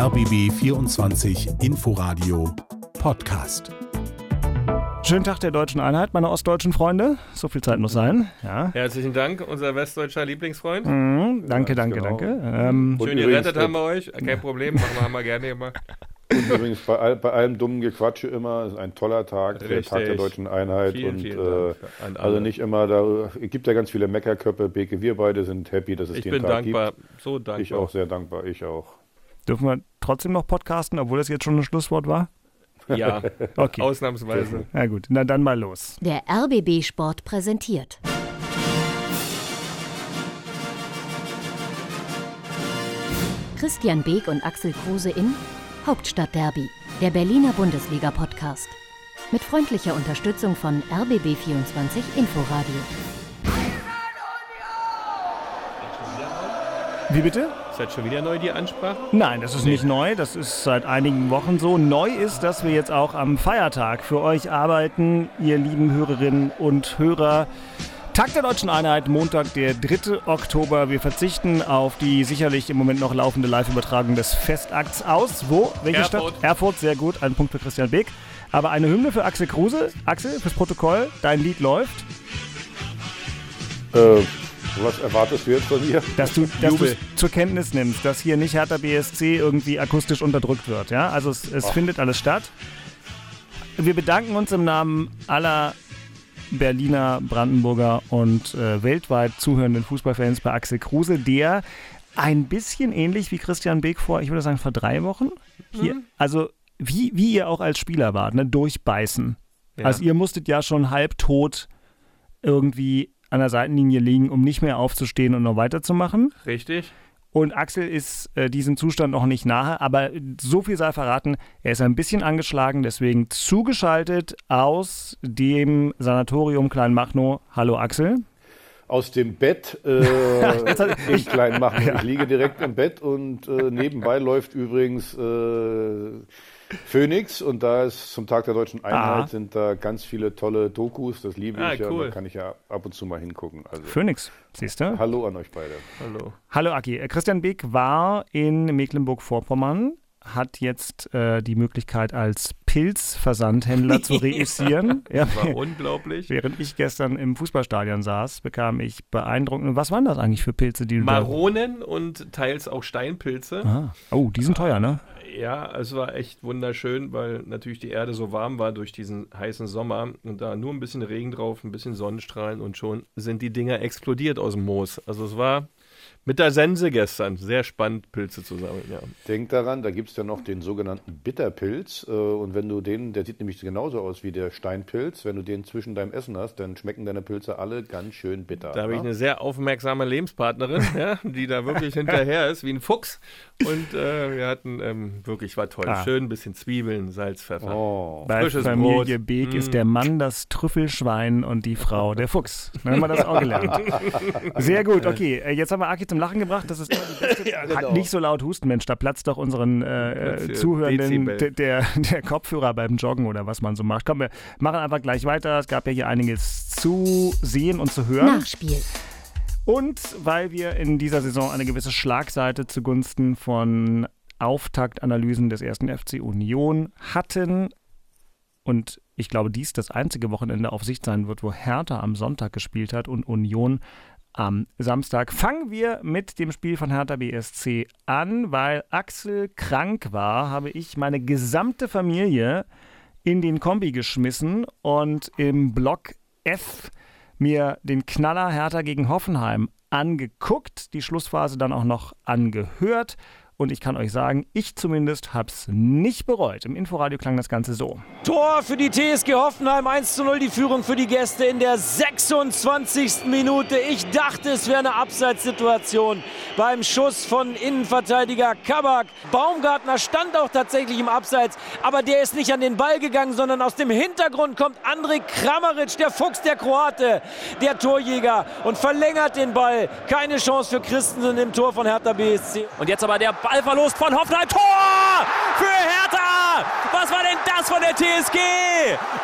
RBB 24 Inforadio Podcast. Schönen Tag der deutschen Einheit, meine ostdeutschen Freunde. So viel Zeit muss sein. Ja. Herzlichen Dank, unser westdeutscher Lieblingsfreund. Mhm, danke, danke, genau. danke. Ähm, Schön gerettet haben wir euch. Kein Problem, machen wir, haben wir gerne immer. Und übrigens bei, all, bei allem dummen Gequatsche immer, es ist ein toller Tag, der Richtig. Tag der deutschen Einheit. Vielen, und vielen äh, also nicht immer, da es gibt ja ganz viele Meckerköpfe, Beke, wir beide sind happy, dass es Ich den bin Tag dankbar, so gibt. dankbar. Ich auch sehr dankbar, ich auch. Dürfen wir trotzdem noch podcasten, obwohl das jetzt schon ein Schlusswort war? Ja, Okay. ausnahmsweise. Na gut, na dann mal los. Der RBB Sport präsentiert. Christian Beek und Axel Kruse in Hauptstadtderby, der Berliner Bundesliga-Podcast. Mit freundlicher Unterstützung von RBB24 Inforadio. Wie bitte? Das schon wieder neu, die Ansprache? Nein, das ist nicht neu. Das ist seit einigen Wochen so. Neu ist, dass wir jetzt auch am Feiertag für euch arbeiten, ihr lieben Hörerinnen und Hörer. Tag der Deutschen Einheit, Montag, der 3. Oktober. Wir verzichten auf die sicherlich im Moment noch laufende Live-Übertragung des Festakts aus. Wo? Welche Erfurt. Stadt? Erfurt, sehr gut. Ein Punkt für Christian Beck. Aber eine Hymne für Axel Kruse. Axel, fürs Protokoll, dein Lied läuft. Äh, was erwartest du jetzt von mir? Dass du dass zur Kenntnis nimmst, dass hier nicht Hertha BSC irgendwie akustisch unterdrückt wird. Ja? Also es, es findet alles statt. Wir bedanken uns im Namen aller Berliner, Brandenburger und äh, weltweit zuhörenden Fußballfans bei Axel Kruse, der ein bisschen ähnlich wie Christian Beek vor, ich würde sagen, vor drei Wochen, hier, also wie, wie ihr auch als Spieler wart, ne, durchbeißen. Ja. Also ihr musstet ja schon halbtot irgendwie an der Seitenlinie liegen, um nicht mehr aufzustehen und noch weiterzumachen. Richtig. Und Axel ist äh, diesem Zustand noch nicht nahe, aber so viel sei verraten, er ist ein bisschen angeschlagen, deswegen zugeschaltet aus dem Sanatorium Kleinmachnow. Hallo Axel. Aus dem Bett äh, im kleinen Machen. Ich liege direkt im Bett und äh, nebenbei läuft übrigens äh, Phoenix und da ist zum Tag der deutschen Einheit Ah. sind da ganz viele tolle Dokus, das liebe Ah, ich ja, cool. da kann ich ja ab und zu mal hingucken. Also Phoenix, siehst du? hallo an euch beide. Hallo. Hallo Aki. Christian Beek war in Mecklenburg-Vorpommern, hat jetzt äh, die Möglichkeit als Pilzversandhändler zu reüssieren. ja, War unglaublich. während ich gestern im Fußballstadion saß, bekam ich beeindruckend. Was waren das eigentlich für Pilze, die du. Maronen und teils auch Steinpilze. Ah. Oh, die sind teuer, ne? Ja, es war echt wunderschön, weil natürlich die Erde so warm war durch diesen heißen Sommer und da nur ein bisschen Regen drauf, ein bisschen Sonnenstrahlen und schon sind die Dinger explodiert aus dem Moos. Also es war mit der Sense gestern sehr spannend, Pilze zu sammeln, ja. Denk daran, da gibt es ja noch den sogenannten Bitterpilz. Äh, und wenn du den, der sieht nämlich genauso aus wie der Steinpilz, wenn du den zwischen deinem Essen hast, dann schmecken deine Pilze alle ganz schön bitter. Da habe ich ne? eine sehr aufmerksame Lebenspartnerin, ja, die da wirklich hinterher ist, wie ein Fuchs. Und äh, wir hatten ähm, wirklich, war toll. Ah. Schön ein bisschen Zwiebeln, Salz, Pfeffer. Oh. Bei Frisches Familie Brot. Beek ist Mm. der Mann das Trüffelschwein und die Frau der Fuchs. Dann haben wir das auch gelernt. Sehr gut, okay. äh, Jetzt haben wir Aki zum Lachen gebracht. Das ist immer die beste. Ja, Hat genau. Nicht so laut husten, Mensch. Da platzt doch unseren äh, Zuhörenden Dezibel. d- der, der Kopfhörer beim Joggen oder was man so macht. Komm, wir machen einfach gleich weiter. Es gab ja hier einiges zu sehen und zu hören. Nachspiel. Und weil wir in dieser Saison eine gewisse Schlagseite zugunsten von Auftaktanalysen des ersten FC Union hatten und ich glaube, dies das einzige Wochenende auf Sicht sein wird, wo Hertha am Sonntag gespielt hat und Union am Samstag. Fangen wir mit dem Spiel von Hertha BSC an, weil Axel krank war, habe ich meine gesamte Familie in den Kombi geschmissen und im Block F mir den Knaller Hertha gegen Hoffenheim angeguckt, die Schlussphase dann auch noch angehört. Und ich kann euch sagen, ich zumindest habe es nicht bereut. Im Inforadio klang das Ganze so. Tor für die TSG Hoffenheim, 1 zu 0 die Führung für die Gäste in der 26. Minute. Ich dachte, es wäre eine Abseitssituation beim Schuss von Innenverteidiger Kabak. Baumgartner stand auch tatsächlich im Abseits, aber der ist nicht an den Ball gegangen, sondern aus dem Hintergrund kommt Andrej Kramaric, der Fuchs, der Kroate, der Torjäger und verlängert den Ball. Keine Chance für Christensen im Tor von Hertha BSC. Und jetzt aber der Ballverlust von Hoffenheim. Tor für Hertha! Was war denn das von der TSG?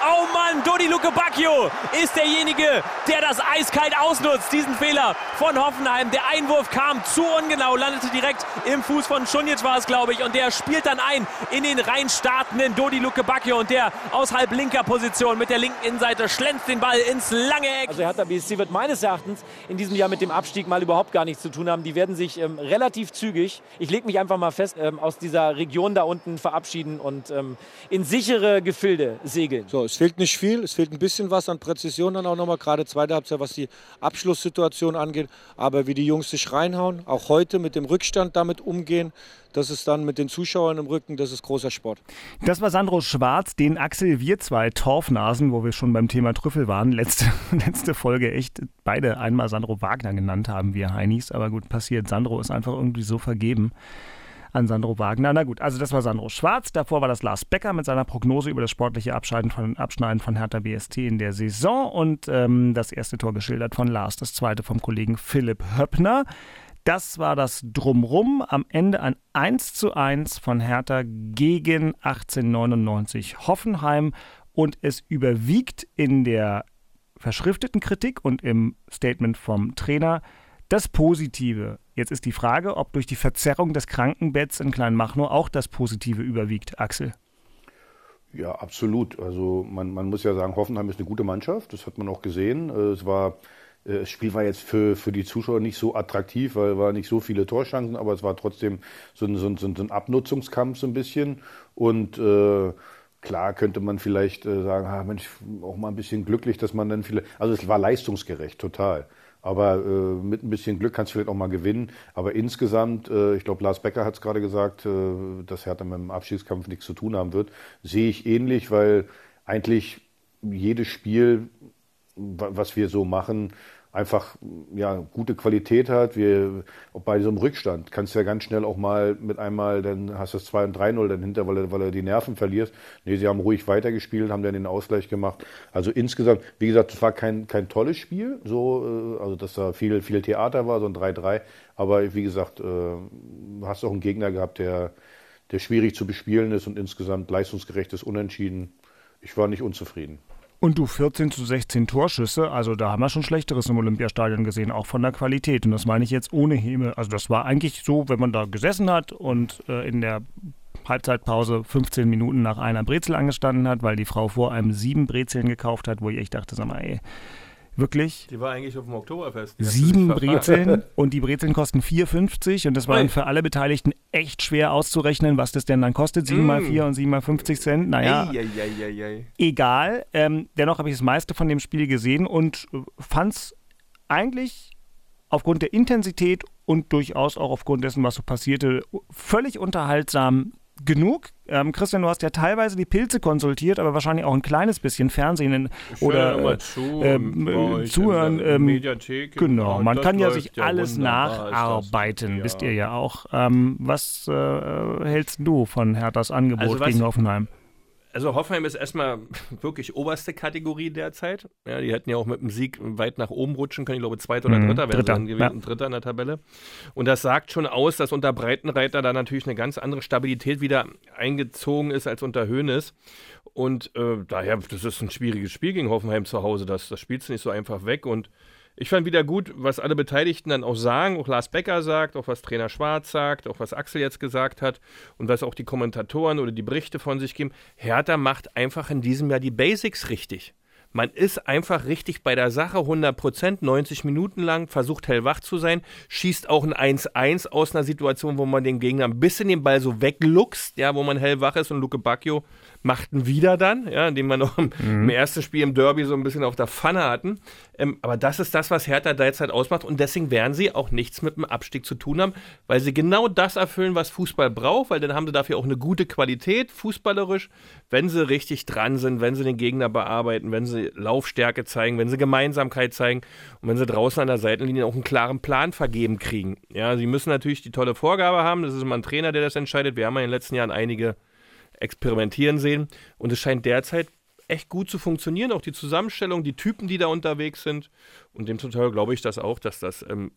Oh Mann, Dodi Luke Bacchio ist derjenige, der das eiskalt ausnutzt. Diesen Fehler von Hoffenheim. Der Einwurf kam zu ungenau, landete direkt im Fuß von Schunjic war es, glaube ich. Und der spielt dann ein in den rein startenden Dodi Luke Bacchio. Und der aus halb linker Position mit der linken Innenseite schlänzt den Ball ins lange Eck. Also Hertha BSC wird meines Erachtens in diesem Jahr mit dem Abstieg mal überhaupt gar nichts zu tun haben. Die werden sich ähm, relativ zügig, ich lege mich einfach mal fest, ähm, aus dieser Region da unten verabschieden und ähm, in sichere Gefilde segeln. So, es fehlt nicht viel, es fehlt ein bisschen was an Präzision dann auch nochmal, gerade zweite Halbzeit, was die Abschlusssituation angeht. Aber wie die Jungs sich reinhauen, auch heute mit dem Rückstand damit umgehen, das ist dann mit den Zuschauern im Rücken, das ist großer Sport. Das war Sandro Schwarz, den Axel, wir zwei Torfnasen, wo wir schon beim Thema Trüffel waren, letzte, letzte Folge echt beide einmal Sandro Wagner genannt haben, wir Heinis. Aber gut, passiert. Sandro ist einfach irgendwie so vergeben an Sandro Wagner. Na gut, also das war Sandro Schwarz. Davor war das Lars Becker mit seiner Prognose über das sportliche Abschneiden von, Abschneiden von Hertha BST in der Saison und ähm, das erste Tor geschildert von Lars, das zweite vom Kollegen Philipp Höppner. Das war das Drumrum. Am Ende ein 1 zu 1 von Hertha gegen 1899 Hoffenheim. Und es überwiegt in der verschrifteten Kritik und im Statement vom Trainer das Positive. Jetzt ist die Frage, ob durch die Verzerrung des Krankenbetts in Kleinmachnow auch das Positive überwiegt, Axel. Ja, absolut. Also man, man muss ja sagen, Hoffenheim ist eine gute Mannschaft. Das hat man auch gesehen. Es war äh, das Spiel war jetzt für, für die Zuschauer nicht so attraktiv, weil war nicht so viele Torchancen, aber es war trotzdem so ein, so ein, so ein Abnutzungskampf so ein bisschen. Und äh, klar könnte man vielleicht äh, sagen, ah, Mensch, auch mal ein bisschen glücklich, dass man dann viele. Also es war leistungsgerecht, total. Aber äh, mit ein bisschen Glück kannst du vielleicht auch mal gewinnen. Aber insgesamt, äh, ich glaube, Lars Becker hat es gerade gesagt, äh, dass Hertha mit dem Abschiedskampf nichts zu tun haben wird. Sehe ich ähnlich, weil eigentlich jedes Spiel, was wir so machen, einfach ja, gute Qualität hat. Wir, bei so einem Rückstand kannst du ja ganz schnell auch mal mit einmal, dann hast du das 2 und 3-0 dann hinter, weil weil er die Nerven verlierst. Nee, sie haben ruhig weitergespielt, haben dann den Ausgleich gemacht. Also insgesamt, wie gesagt, es war kein, kein tolles Spiel, so, äh, also dass da viel, viel Theater war, so ein 3-3. Aber wie gesagt, äh, hast auch einen Gegner gehabt, der, der schwierig zu bespielen ist und insgesamt leistungsgerecht ist, unentschieden. Ich war nicht unzufrieden. Und du 14 zu 16 Torschüsse, also da haben wir schon Schlechteres im Olympiastadion gesehen, auch von der Qualität. Und das meine ich jetzt ohne Häme. Also das war eigentlich so, wenn man da gesessen hat und äh, in der Halbzeitpause 15 Minuten nach einer Brezel angestanden hat, weil die Frau vor einem sieben Brezeln gekauft hat, wo ich echt dachte, sag mal, ey, Wirklich? Die war eigentlich auf dem Oktoberfest. Sieben Brezeln und die Brezeln kosten 4,50 und das war für alle Beteiligten echt schwer auszurechnen, was das denn dann kostet. 7 mal 4 und 7 mal 50 Cent. Naja, ei, ei, ei, egal. Ähm, dennoch habe ich das meiste von dem Spiel gesehen und äh, fand es eigentlich aufgrund der Intensität und durchaus auch aufgrund dessen, was so passierte, völlig unterhaltsam genug. Ähm, Christian, du hast ja teilweise die Pilze konsultiert, aber wahrscheinlich auch ein kleines bisschen Fernsehen ich oder äh, zu, ähm, äh, zuhören. Ähm, Mediathek genau, man kann ja sich alles nacharbeiten, ja. wisst ihr ja auch. Ähm, was äh, hältst du von Herthas Angebot also was, gegen Hoffenheim? Also Hoffenheim ist erstmal wirklich oberste Kategorie derzeit. Ja, die hätten ja auch mit dem Sieg weit nach oben rutschen können. Ich glaube, Zweiter oder mhm, Dritter wären dann gewesen, ja. Dritter in der Tabelle. Und das sagt schon aus, dass unter Breitenreiter da natürlich eine ganz andere Stabilität wieder eingezogen ist als unter Höhnes. Und äh, daher, das ist ein schwieriges Spiel gegen Hoffenheim zu Hause. Das, das spielst du nicht so einfach weg. Und ich fand wieder gut, was alle Beteiligten dann auch sagen, auch Lars Becker sagt, auch was Trainer Schwarz sagt, auch was Axel jetzt gesagt hat und was auch die Kommentatoren oder die Berichte von sich geben. Hertha macht einfach in diesem Jahr die Basics richtig. Man ist einfach richtig bei der Sache, 100 Prozent, 90 Minuten lang, versucht hellwach zu sein, schießt auch ein 1-1 aus einer Situation, wo man den Gegner ein bisschen den Ball so wegluchst, ja, wo man hellwach ist und Luke Bacchio machten wieder dann, ja, indem wir noch im, mhm. im, ersten Spiel im Derby so ein bisschen auf der Pfanne hatten. Ähm, aber das ist das, was Hertha derzeit ausmacht und deswegen werden sie auch nichts mit dem Abstieg zu tun haben, weil sie genau das erfüllen, was Fußball braucht, weil dann haben sie dafür auch eine gute Qualität fußballerisch, wenn sie richtig dran sind, wenn sie den Gegner bearbeiten, wenn sie Laufstärke zeigen, wenn sie Gemeinsamkeit zeigen und wenn sie draußen an der Seitenlinie auch einen klaren Plan vergeben kriegen. Ja, sie müssen natürlich die tolle Vorgabe haben, das ist immer ein Trainer, der das entscheidet. Wir haben ja in den letzten Jahren einige experimentieren sehen. Und es scheint derzeit echt gut zu funktionieren, auch die Zusammenstellung, die Typen, die da unterwegs sind. Und dem Teil glaube ich das auch, dass das ähm,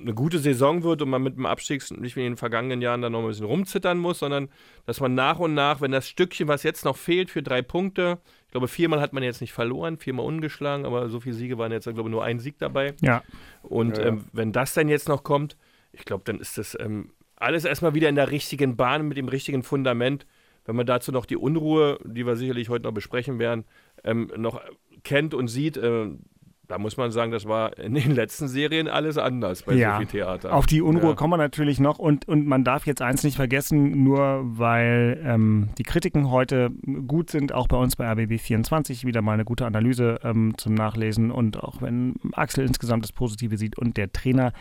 eine gute Saison wird und man mit dem Abstieg nicht wie in den vergangenen Jahren dann noch ein bisschen rumzittern muss, sondern dass man nach und nach, wenn das Stückchen, was jetzt noch fehlt für drei Punkte, ich glaube, viermal hat man jetzt nicht verloren, viermal ungeschlagen, aber so viele Siege waren jetzt, ich glaube nur ein Sieg dabei. Ja. Und Ja, ja. Ähm, wenn das dann jetzt noch kommt, ich glaube, dann ist das ähm, alles erstmal wieder in der richtigen Bahn mit dem richtigen Fundament. Wenn man dazu noch die Unruhe, die wir sicherlich heute noch besprechen werden, ähm, noch kennt und sieht, äh, da muss man sagen, das war in den letzten Serien alles anders bei Ja. so viel Theater. Auf die Unruhe Ja. kommen wir natürlich noch und, und man darf jetzt eins nicht vergessen, nur weil ähm, die Kritiken heute gut sind, auch bei uns bei RBB24 wieder mal eine gute Analyse ähm, zum Nachlesen und auch wenn Axel insgesamt das Positive sieht und der Trainer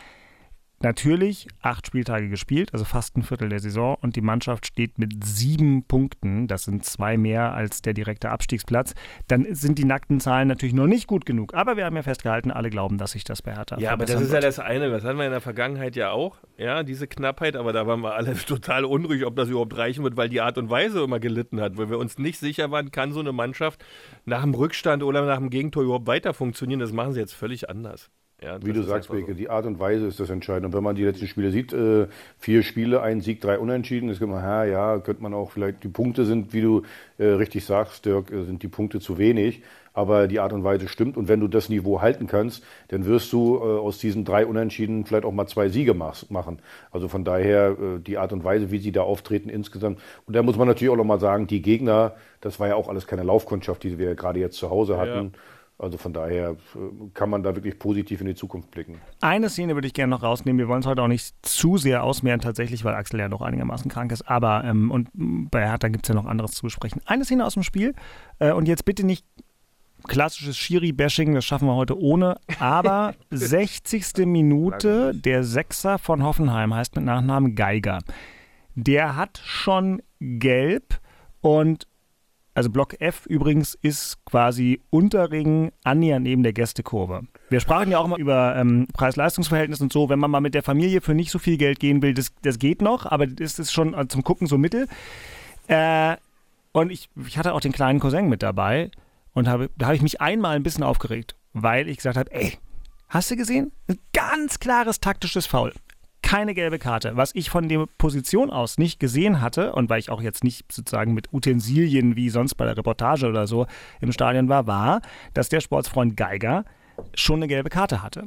natürlich acht Spieltage gespielt, also fast ein Viertel der Saison und die Mannschaft steht mit sieben Punkten, das sind zwei mehr als der direkte Abstiegsplatz, dann sind die nackten Zahlen natürlich noch nicht gut genug. Aber wir haben ja festgehalten, alle glauben, dass sich das bei Hertha Ja, aber das ist ja wird. das eine. Das hatten wir in der Vergangenheit ja auch. Ja, diese Knappheit, aber da waren wir alle total unruhig, ob das überhaupt reichen wird, weil die Art und Weise immer gelitten hat, weil wir uns nicht sicher waren, kann so eine Mannschaft nach dem Rückstand oder nach dem Gegentor überhaupt weiter funktionieren. Das machen sie jetzt völlig anders. Ja, Wie du sagst, Beke, die Art und Weise ist das Entscheidende. Und wenn man die letzten Spiele sieht, äh, vier Spiele, ein Sieg, drei Unentschieden, ist immer, ha, ja, könnte man auch vielleicht, die Punkte sind, wie du äh, richtig sagst, Dirk, äh, sind die Punkte zu wenig. Aber die Art und Weise stimmt. Und wenn du das Niveau halten kannst, dann wirst du äh, aus diesen drei Unentschieden vielleicht auch mal zwei Siege machs- machen. Also von daher äh, die Art und Weise, wie sie da auftreten insgesamt. Und da muss man natürlich auch noch mal sagen, die Gegner, das war ja auch alles keine Laufkundschaft, die wir gerade jetzt zu Hause hatten. Also von daher äh, kann man da wirklich positiv in die Zukunft blicken. Eine Szene würde ich gerne noch rausnehmen. Wir wollen es heute auch nicht zu sehr ausmehren, tatsächlich, weil Axel ja noch einigermaßen krank ist. Aber, ähm, und bei Hertha gibt es ja noch anderes zu besprechen. Eine Szene aus dem Spiel. Äh, und jetzt bitte nicht klassisches Schiri-Bashing, das schaffen wir heute ohne. Aber 60. Minute, der Sechser von Hoffenheim heißt mit Nachnamen Geiger. Der hat schon gelb und also Block F übrigens ist quasi Unterring annähernd neben der Gästekurve. Wir sprachen ja auch immer über ähm, Preis-Leistungs-Verhältnis und so. Wenn man mal mit der Familie für nicht so viel Geld gehen will, das, das geht noch, aber das ist schon äh, zum Gucken so mittel. Äh, und ich, ich hatte auch den kleinen Cousin mit dabei und habe, da habe ich mich einmal ein bisschen aufgeregt, weil ich gesagt habe, ey, hast du gesehen? Ein ganz klares taktisches Foul. Keine gelbe Karte. Was ich von der Position aus nicht gesehen hatte und weil ich auch jetzt nicht sozusagen mit Utensilien wie sonst bei der Reportage oder so im Stadion war, war, dass der Sportsfreund Geiger schon eine gelbe Karte hatte.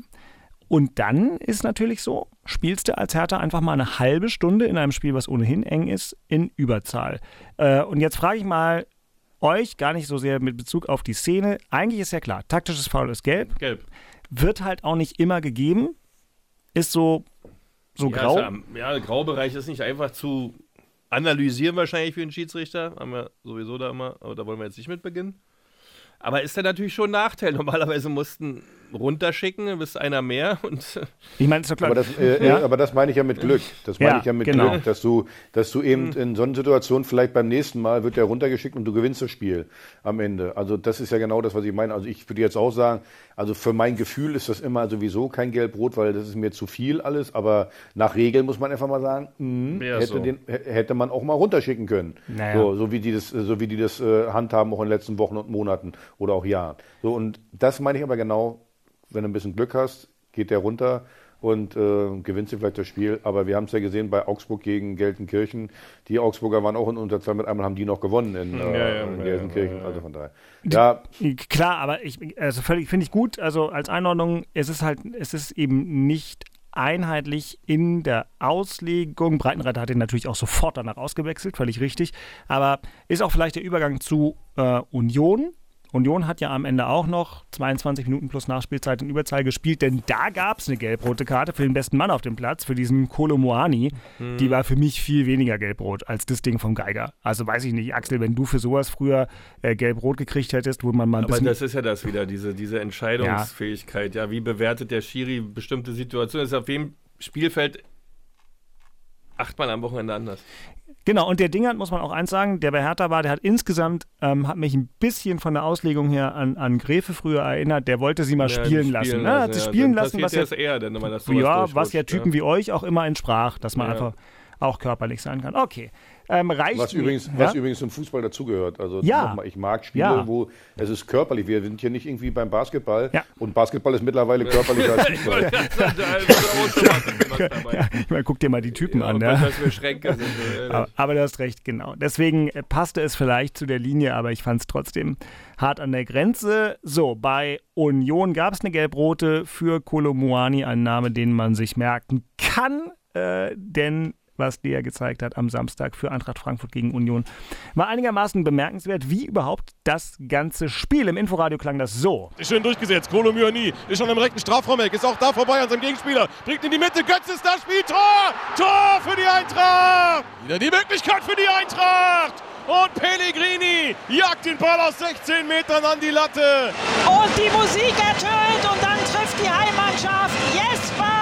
Und dann ist natürlich so, spielst du als Hertha einfach mal eine halbe Stunde in einem Spiel, was ohnehin eng ist, in Überzahl. Äh, und jetzt frage ich mal euch, gar nicht so sehr mit Bezug auf die Szene. Eigentlich ist ja klar, taktisches Foul ist gelb, gelb. wird halt auch nicht immer gegeben, ist so, so ja, grau. Ja, ja, Graubereich ist nicht einfach zu analysieren wahrscheinlich für einen Schiedsrichter. Haben wir sowieso da immer, aber da wollen wir jetzt nicht mit beginnen. Aber ist dann natürlich schon ein Nachteil. Normalerweise mussten runterschicken, bist einer mehr und Ich meine, ist doch klar. Aber das, äh, Ja. äh, aber das meine ich ja mit Glück. Das meine Ja, ich ja mit genau. Glück, dass du, dass du eben in so einer Situation vielleicht beim nächsten Mal wird der runtergeschickt und du gewinnst das Spiel am Ende. Also das ist ja genau das, was ich meine. Also ich würde jetzt auch sagen, also für mein Gefühl ist das immer sowieso kein Gelb-Rot, weil das ist mir zu viel alles. Aber nach Regeln muss man einfach mal sagen, mh, Ja, hätte, so. den, hätte man auch mal runterschicken können. Naja. So, so wie die das, so wie die das äh, handhaben auch in den letzten Wochen und Monaten oder auch Jahren. So und das meine ich aber genau, wenn du ein bisschen Glück hast, geht der runter und äh, gewinnst du vielleicht das Spiel. Aber wir haben es ja gesehen bei Augsburg gegen Gelsenkirchen. Die Augsburger waren auch in Unterzahl mit einmal haben die noch gewonnen in, äh, ja, in ja, Gelsenkirchen. ja, ja. Also von daher. Ja, Klar, aber ich, also völlig, finde ich gut. Also als Einordnung, es ist halt, es ist eben nicht einheitlich in der Auslegung. Breitenreiter hat ihn natürlich auch sofort danach ausgewechselt, völlig richtig. Aber ist auch vielleicht der Übergang zu äh, Union. Union hat ja am Ende auch noch 22 Minuten plus Nachspielzeit in Überzahl gespielt, denn da gab es eine gelb-rote Karte für den besten Mann auf dem Platz, für diesen Kolo Moani. Die war für mich viel weniger gelb-rot als das Ding vom Geiger. Also weiß ich nicht, Axel, wenn du für sowas früher äh, gelb-rot gekriegt hättest, wo man mal ein Aber bisschen das ist ja das wieder, diese, diese Entscheidungsfähigkeit. Ja. wie bewertet der Schiri bestimmte Situationen? Das ist auf jedem Spielfeld achtmal am Wochenende anders. Genau, und der Dingert, muss man auch eins sagen, der bei Hertha war, der hat insgesamt, ähm, hat mich ein bisschen von der Auslegung her an, an Gräfe früher erinnert, der wollte sie mal Ja, spielen, die lassen. Ne? Hat sie ja. spielen lassen, was ja, eher, wenn man das ja, was ja Typen wie euch auch immer entsprach, dass man einfach auch körperlich sein kann. Okay. Ähm, reicht was übrigens, ja? was übrigens zum Fußball dazugehört. Also ja. nochmal, ich mag Spiele, ja. wo es ist körperlich. Wir sind hier nicht irgendwie beim Basketball ja. und Basketball ist mittlerweile körperlicher als Fußball. ja, ich meine, guck dir mal die Typen an. Ja. Sind, aber, aber du hast recht, genau. Deswegen äh, passte es vielleicht zu der Linie, aber ich fand es trotzdem hart an der Grenze. So, bei Union gab es eine gelb-rote für Kolomuani, ein Name, den man sich merken kann, äh, denn was der gezeigt hat am Samstag für Eintracht Frankfurt gegen Union, war einigermaßen bemerkenswert, wie überhaupt das ganze Spiel. Im Inforadio klang das so. Schön durchgesetzt, Kolo Myani ist schon im rechten Strafraumeck, ist auch da vorbei an seinem Gegenspieler, bringt in die Mitte, Götz ist das Spiel, Tor! Tor für die Eintracht! Wieder die Möglichkeit für die Eintracht! Und Pellegrini jagt den Ball aus 16 Metern an die Latte. Und die Musik ertönt und dann trifft die Heimmannschaft Jesper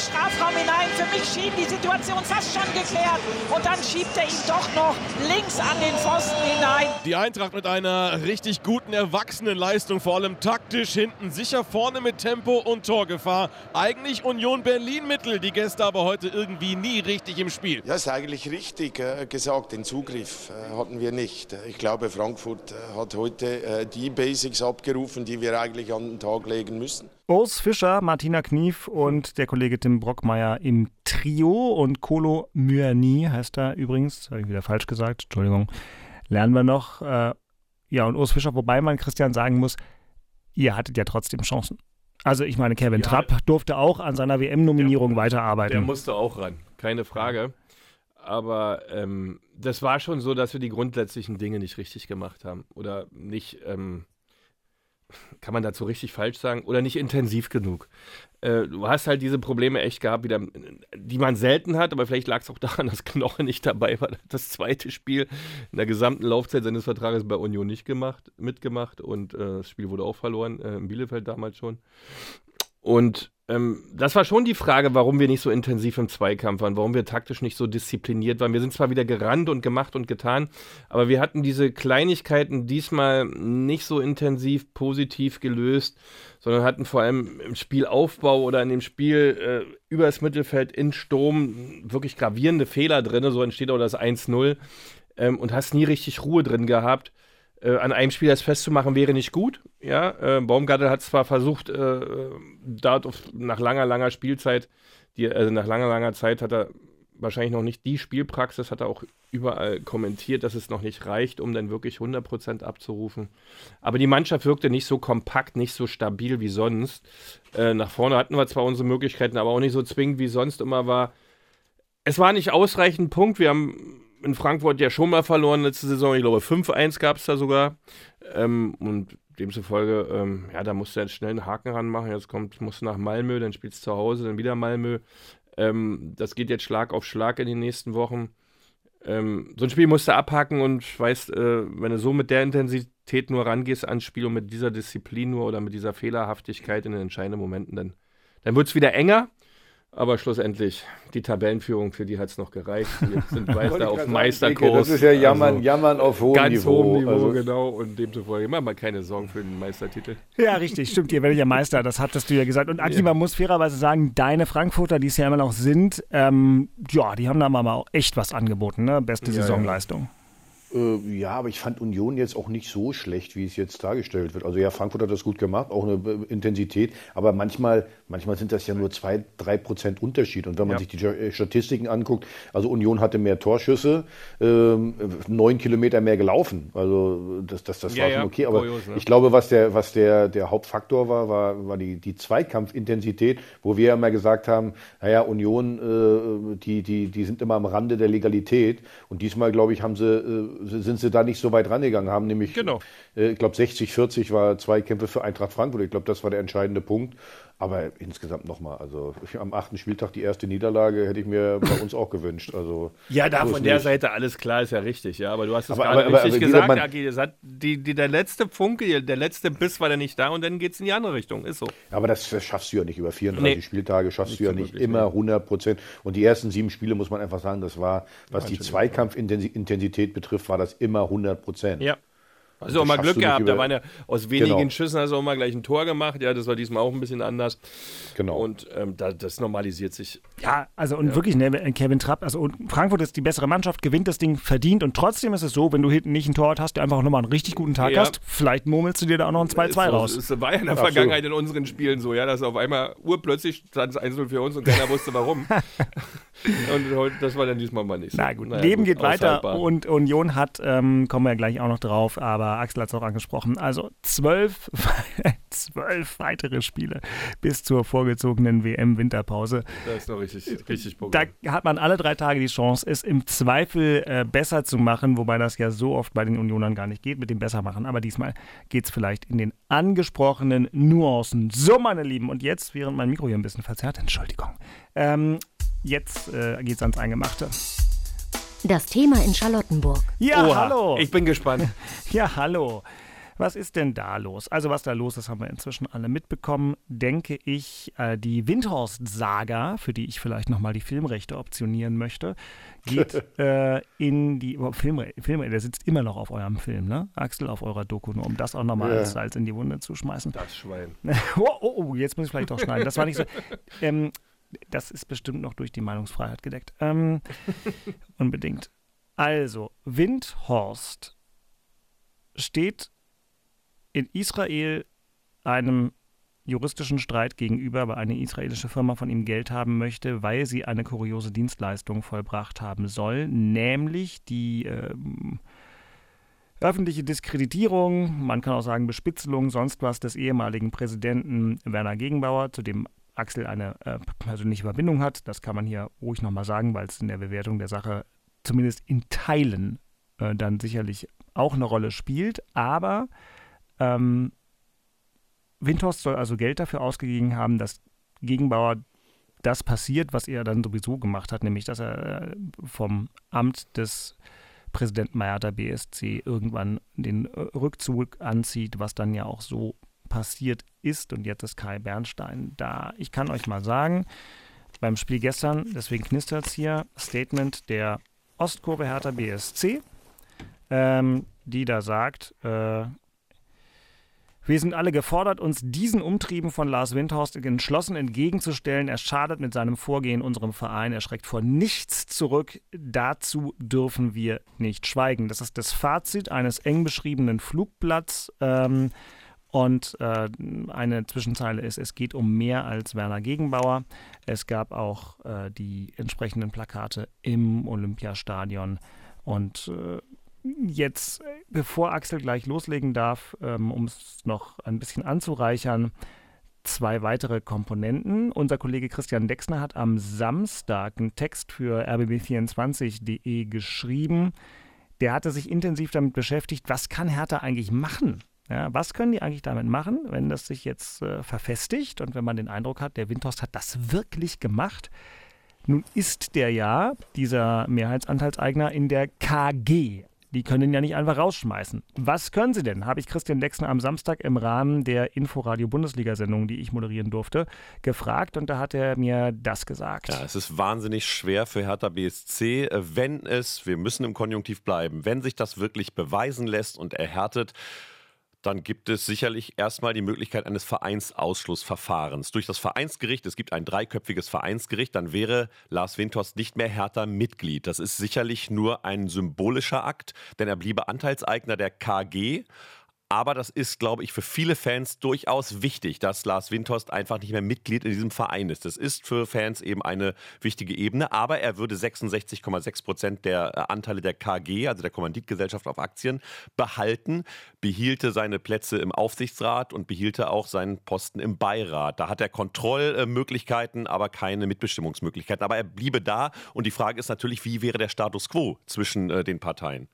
den Strafraum hinein. Für mich schien die Situation fast schon geklärt. Und dann schiebt er ihn doch noch links an den Pfosten hinein. Die Eintracht mit einer richtig guten, erwachsenen Leistung, vor allem taktisch hinten, sicher vorne mit Tempo und Torgefahr. Eigentlich Union Berlin Mittel, die Gäste aber heute irgendwie nie richtig im Spiel. Ja, ist eigentlich richtig äh, gesagt. Den Zugriff äh, hatten wir nicht. Ich glaube, Frankfurt äh, hat heute die Basics abgerufen, die wir eigentlich an den Tag legen müssen. Urs Fischer, Martina Knief und der Kollege Tim Brockmeier im Trio und Kolo Myani heißt er übrigens, habe ich wieder falsch gesagt, Entschuldigung, lernen wir noch. Äh, ja, und Urs Fischer, wobei man Christian sagen muss, ihr hattet ja trotzdem Chancen. Also ich meine, Kevin ja, Trapp durfte auch an seiner WM-Nominierung weiterarbeiten. Der musste auch ran, keine Frage. Aber ähm, das war schon so, dass wir die grundsätzlichen Dinge nicht richtig gemacht haben. Oder nicht, ähm, kann man dazu richtig falsch sagen, oder nicht intensiv genug. Äh, du hast halt diese Probleme echt gehabt, wieder, die man selten hat, aber vielleicht lag es auch daran, dass Knoche nicht dabei war. Das zweite Spiel in der gesamten Laufzeit seines Vertrages bei Union nicht gemacht, mitgemacht und äh, das Spiel wurde auch verloren, äh, in Bielefeld damals schon. Und ähm, das war schon die Frage, warum wir nicht so intensiv im Zweikampf waren, warum wir taktisch nicht so diszipliniert waren. Wir sind zwar wieder gerannt und gemacht und getan, aber wir hatten diese Kleinigkeiten diesmal nicht so intensiv positiv gelöst, sondern hatten vor allem im Spielaufbau oder in dem Spiel äh, über das Mittelfeld in Sturm wirklich gravierende Fehler drin. So entsteht auch das 1-0 ähm, und hast nie richtig Ruhe drin gehabt äh, an einem Spiel das festzumachen, wäre nicht gut. Ja, äh, Baumgartel hat zwar versucht, äh, da nach langer, langer Spielzeit, die, also nach langer, langer Zeit hat er wahrscheinlich noch nicht die Spielpraxis, hat er auch überall kommentiert, dass es noch nicht reicht, um dann wirklich 100% abzurufen. Aber die Mannschaft wirkte nicht so kompakt, nicht so stabil wie sonst. Äh, nach vorne hatten wir zwar unsere Möglichkeiten, aber auch nicht so zwingend wie sonst immer war. Es war nicht ausreichend Punkt. Wir haben in Frankfurt ja schon mal verloren letzte Saison. Ich glaube, 5-1 gab es da sogar. Ähm, und demzufolge, ähm, ja, da musst du jetzt schnell einen Haken ranmachen. Jetzt kommt, musst du nach Malmö, dann spielst du zu Hause, dann wieder Malmö. Ähm, das geht jetzt Schlag auf Schlag in den nächsten Wochen. Ähm, so ein Spiel musst du abhaken und weißt, äh, wenn du so mit der Intensität nur rangehst ans Spiel und mit dieser Disziplin nur oder mit dieser Fehlerhaftigkeit in den entscheidenden Momenten, dann, dann wird es wieder enger. Aber schlussendlich, die Tabellenführung, für die hat es noch gereicht. Wir sind weiter auf Meisterkurs. Das ist ja Jammern, also Jammern auf hohem ganz Niveau. Ganz hohem Niveau, also genau. Und demzufolge machen wir keine Sorgen für den Meistertitel. Ja, richtig, stimmt. Ihr werdet ja Meister, das hattest du ja gesagt. Und Aki, ja. man muss fairerweise sagen, deine Frankfurter, die es ja immer noch sind, ähm, ja, die haben da mal auch echt was angeboten, ne? Beste ja, Saisonleistung. Ja. Äh, ja, aber ich fand Union jetzt auch nicht so schlecht, wie es jetzt dargestellt wird. Also ja, Frankfurt hat das gut gemacht, auch eine Intensität, aber manchmal, manchmal sind das ja nur zwei, drei Prozent Unterschied. Und wenn man ja. sich die äh, Statistiken anguckt, also Union hatte mehr Torschüsse, ähm, neun Kilometer mehr gelaufen. Also das, das, das ja, war schon okay. Aber Kurios, ne? ich glaube, was der, was der, der Hauptfaktor war, war, war die, die Zweikampfintensität, wo wir ja immer gesagt haben, naja, Union, äh, die, die, die sind immer am Rande der Legalität. Und diesmal, glaube ich, haben sie äh, sind sie da nicht so weit rangegangen, haben nämlich, genau. äh, ich glaube 60, 40 war zwei Kämpfe für Eintracht Frankfurt. Ich glaube, das war der entscheidende Punkt. Aber insgesamt nochmal, also am achten Spieltag die erste Niederlage hätte ich mir bei uns auch gewünscht. Also ja, da von der nicht. Seite alles klar ist ja richtig, ja. Aber du hast es gerade richtig aber, gesagt, Agi, hat die, die, der letzte Funke, der letzte Biss war da nicht da und dann geht es in die andere Richtung. Ist so. Aber das, das schaffst du ja nicht über 34 nee. Spieltage, schaffst nicht du ja nicht immer 100 Prozent. Und die ersten sieben Spiele muss man einfach sagen, das war, was ja, die Zweikampfintensität betrifft, war das immer 100 Prozent. Ja. Hast du auch mal Glück gehabt, da waren ja aus wenigen genau. Schüssen hast du auch mal gleich ein Tor gemacht. Ja, das war diesmal auch ein bisschen anders. Genau. Und ähm, da, das normalisiert sich. Ja, also und ja. wirklich, ne, Kevin Trapp, also Frankfurt ist die bessere Mannschaft, gewinnt das Ding verdient und trotzdem ist es so, wenn du hinten nicht ein Tor hast, du einfach nochmal einen richtig guten Tag ja. hast, vielleicht murmelst du dir da auch noch ein 2-2 raus. Das war ja in der Ach, Vergangenheit so. in unseren Spielen so, ja, dass auf einmal urplötzlich stand es 1-0 für uns und keiner wusste warum. und das war dann diesmal mal nicht so. Na gut, naja, Leben gut, geht weiter und Union hat, ähm, kommen wir ja gleich auch noch drauf, aber Axel hat es auch angesprochen, also zwölf, zwölf weitere Spiele bis zur vorgezogenen WM-Winterpause. Das ist noch richtig, richtig Programm. Da hat man alle drei Tage die Chance, es im Zweifel äh, besser zu machen, wobei das ja so oft bei den Unionern gar nicht geht mit dem Bessermachen, aber diesmal geht es vielleicht in den angesprochenen Nuancen. So, meine Lieben, und jetzt, während mein Mikro hier ein bisschen verzerrt, Entschuldigung, ähm, jetzt äh, geht es ans Eingemachte. Das Thema in Charlottenburg. Ja, Oha, hallo. Ich bin gespannt. ja, hallo. Was ist denn da los? Also was da los ist, haben wir inzwischen alle mitbekommen, denke ich. Äh, die Windhorst-Saga, für die ich vielleicht nochmal die Filmrechte optionieren möchte, geht äh, in die oh, Filmre Filmre der sitzt immer noch auf eurem Film, ne? Axel, auf eurer Doku, nur um das auch nochmal ja. als Salz in die Wunde zu schmeißen. Das Schwein. oh, oh, oh, jetzt muss ich vielleicht doch schneiden. Das war nicht so. Ähm, das ist bestimmt noch durch die Meinungsfreiheit gedeckt. Ähm, unbedingt. Also, Windhorst steht in Israel einem juristischen Streit gegenüber, weil eine israelische Firma von ihm Geld haben möchte, weil sie eine kuriose Dienstleistung vollbracht haben soll, nämlich die ähm, öffentliche Diskreditierung, man kann auch sagen Bespitzelung, sonst was des ehemaligen Präsidenten Werner Gegenbauer, zu dem Axel eine äh, persönliche Verbindung hat. Das kann man hier ruhig nochmal sagen, weil es in der Bewertung der Sache zumindest in Teilen äh, dann sicherlich auch eine Rolle spielt. Aber ähm, Windhorst soll also Geld dafür ausgegeben haben, dass Gegenbauer das passiert, was er dann sowieso gemacht hat, nämlich dass er äh, vom Amt des Präsidenten Meyer der BSC irgendwann den äh, Rückzug anzieht, was dann ja auch so passiert ist. Und jetzt ist Kai Bernstein da. Ich kann euch mal sagen, beim Spiel gestern, deswegen knistert es hier, Statement der Ostkurve Hertha BSC, ähm, die da sagt, äh, wir sind alle gefordert, uns diesen Umtrieben von Lars Windhorst entschlossen entgegenzustellen. Er schadet mit seinem Vorgehen unserem Verein. Er schreckt vor nichts zurück. Dazu dürfen wir nicht schweigen. Das ist das Fazit eines eng beschriebenen Flugblatts. Ähm, und äh, eine Zwischenzeile ist, es geht um mehr als Werner Gegenbauer. Es gab auch äh, die entsprechenden Plakate im Olympiastadion. Und äh, jetzt, bevor Axel gleich loslegen darf, ähm, um es noch ein bisschen anzureichern, zwei weitere Komponenten. Unser Kollege Christian Dexner hat am Samstag einen Text für rbb24.de geschrieben. Der hatte sich intensiv damit beschäftigt, was kann Hertha eigentlich machen? Ja, was können die eigentlich damit machen, wenn das sich jetzt äh, verfestigt und wenn man den Eindruck hat, der Windhorst hat das wirklich gemacht? Nun ist der ja, dieser Mehrheitsanteilseigner, in der KG, die können ihn ja nicht einfach rausschmeißen. Was können sie denn? Habe ich Christian Lexner am Samstag im Rahmen der Inforadio-Bundesliga-Sendung, die ich moderieren durfte, gefragt und da hat er mir das gesagt. Ja, es ist wahnsinnig schwer für Hertha BSC, wenn es, wir müssen im Konjunktiv bleiben, wenn sich das wirklich beweisen lässt und erhärtet, dann gibt es sicherlich erstmal die Möglichkeit eines Vereinsausschlussverfahrens. Durch das Vereinsgericht, es gibt ein dreiköpfiges Vereinsgericht, dann wäre Lars Windhorst nicht mehr härter Mitglied. Das ist sicherlich nur ein symbolischer Akt, denn er bliebe Anteilseigner der KG aber das ist, glaube ich, für viele Fans durchaus wichtig, dass Lars Windhorst einfach nicht mehr Mitglied in diesem Verein ist. Das ist für Fans eben eine wichtige Ebene. Aber er würde 66,6 Prozent der äh, Anteile der KG, also der Kommanditgesellschaft auf Aktien, behalten, behielte seine Plätze im Aufsichtsrat und behielte auch seinen Posten im Beirat. Da hat er Kontrollmöglichkeiten, aber keine Mitbestimmungsmöglichkeiten. Aber er bliebe da. Und die Frage ist natürlich, wie wäre der Status quo zwischen äh, den Parteien?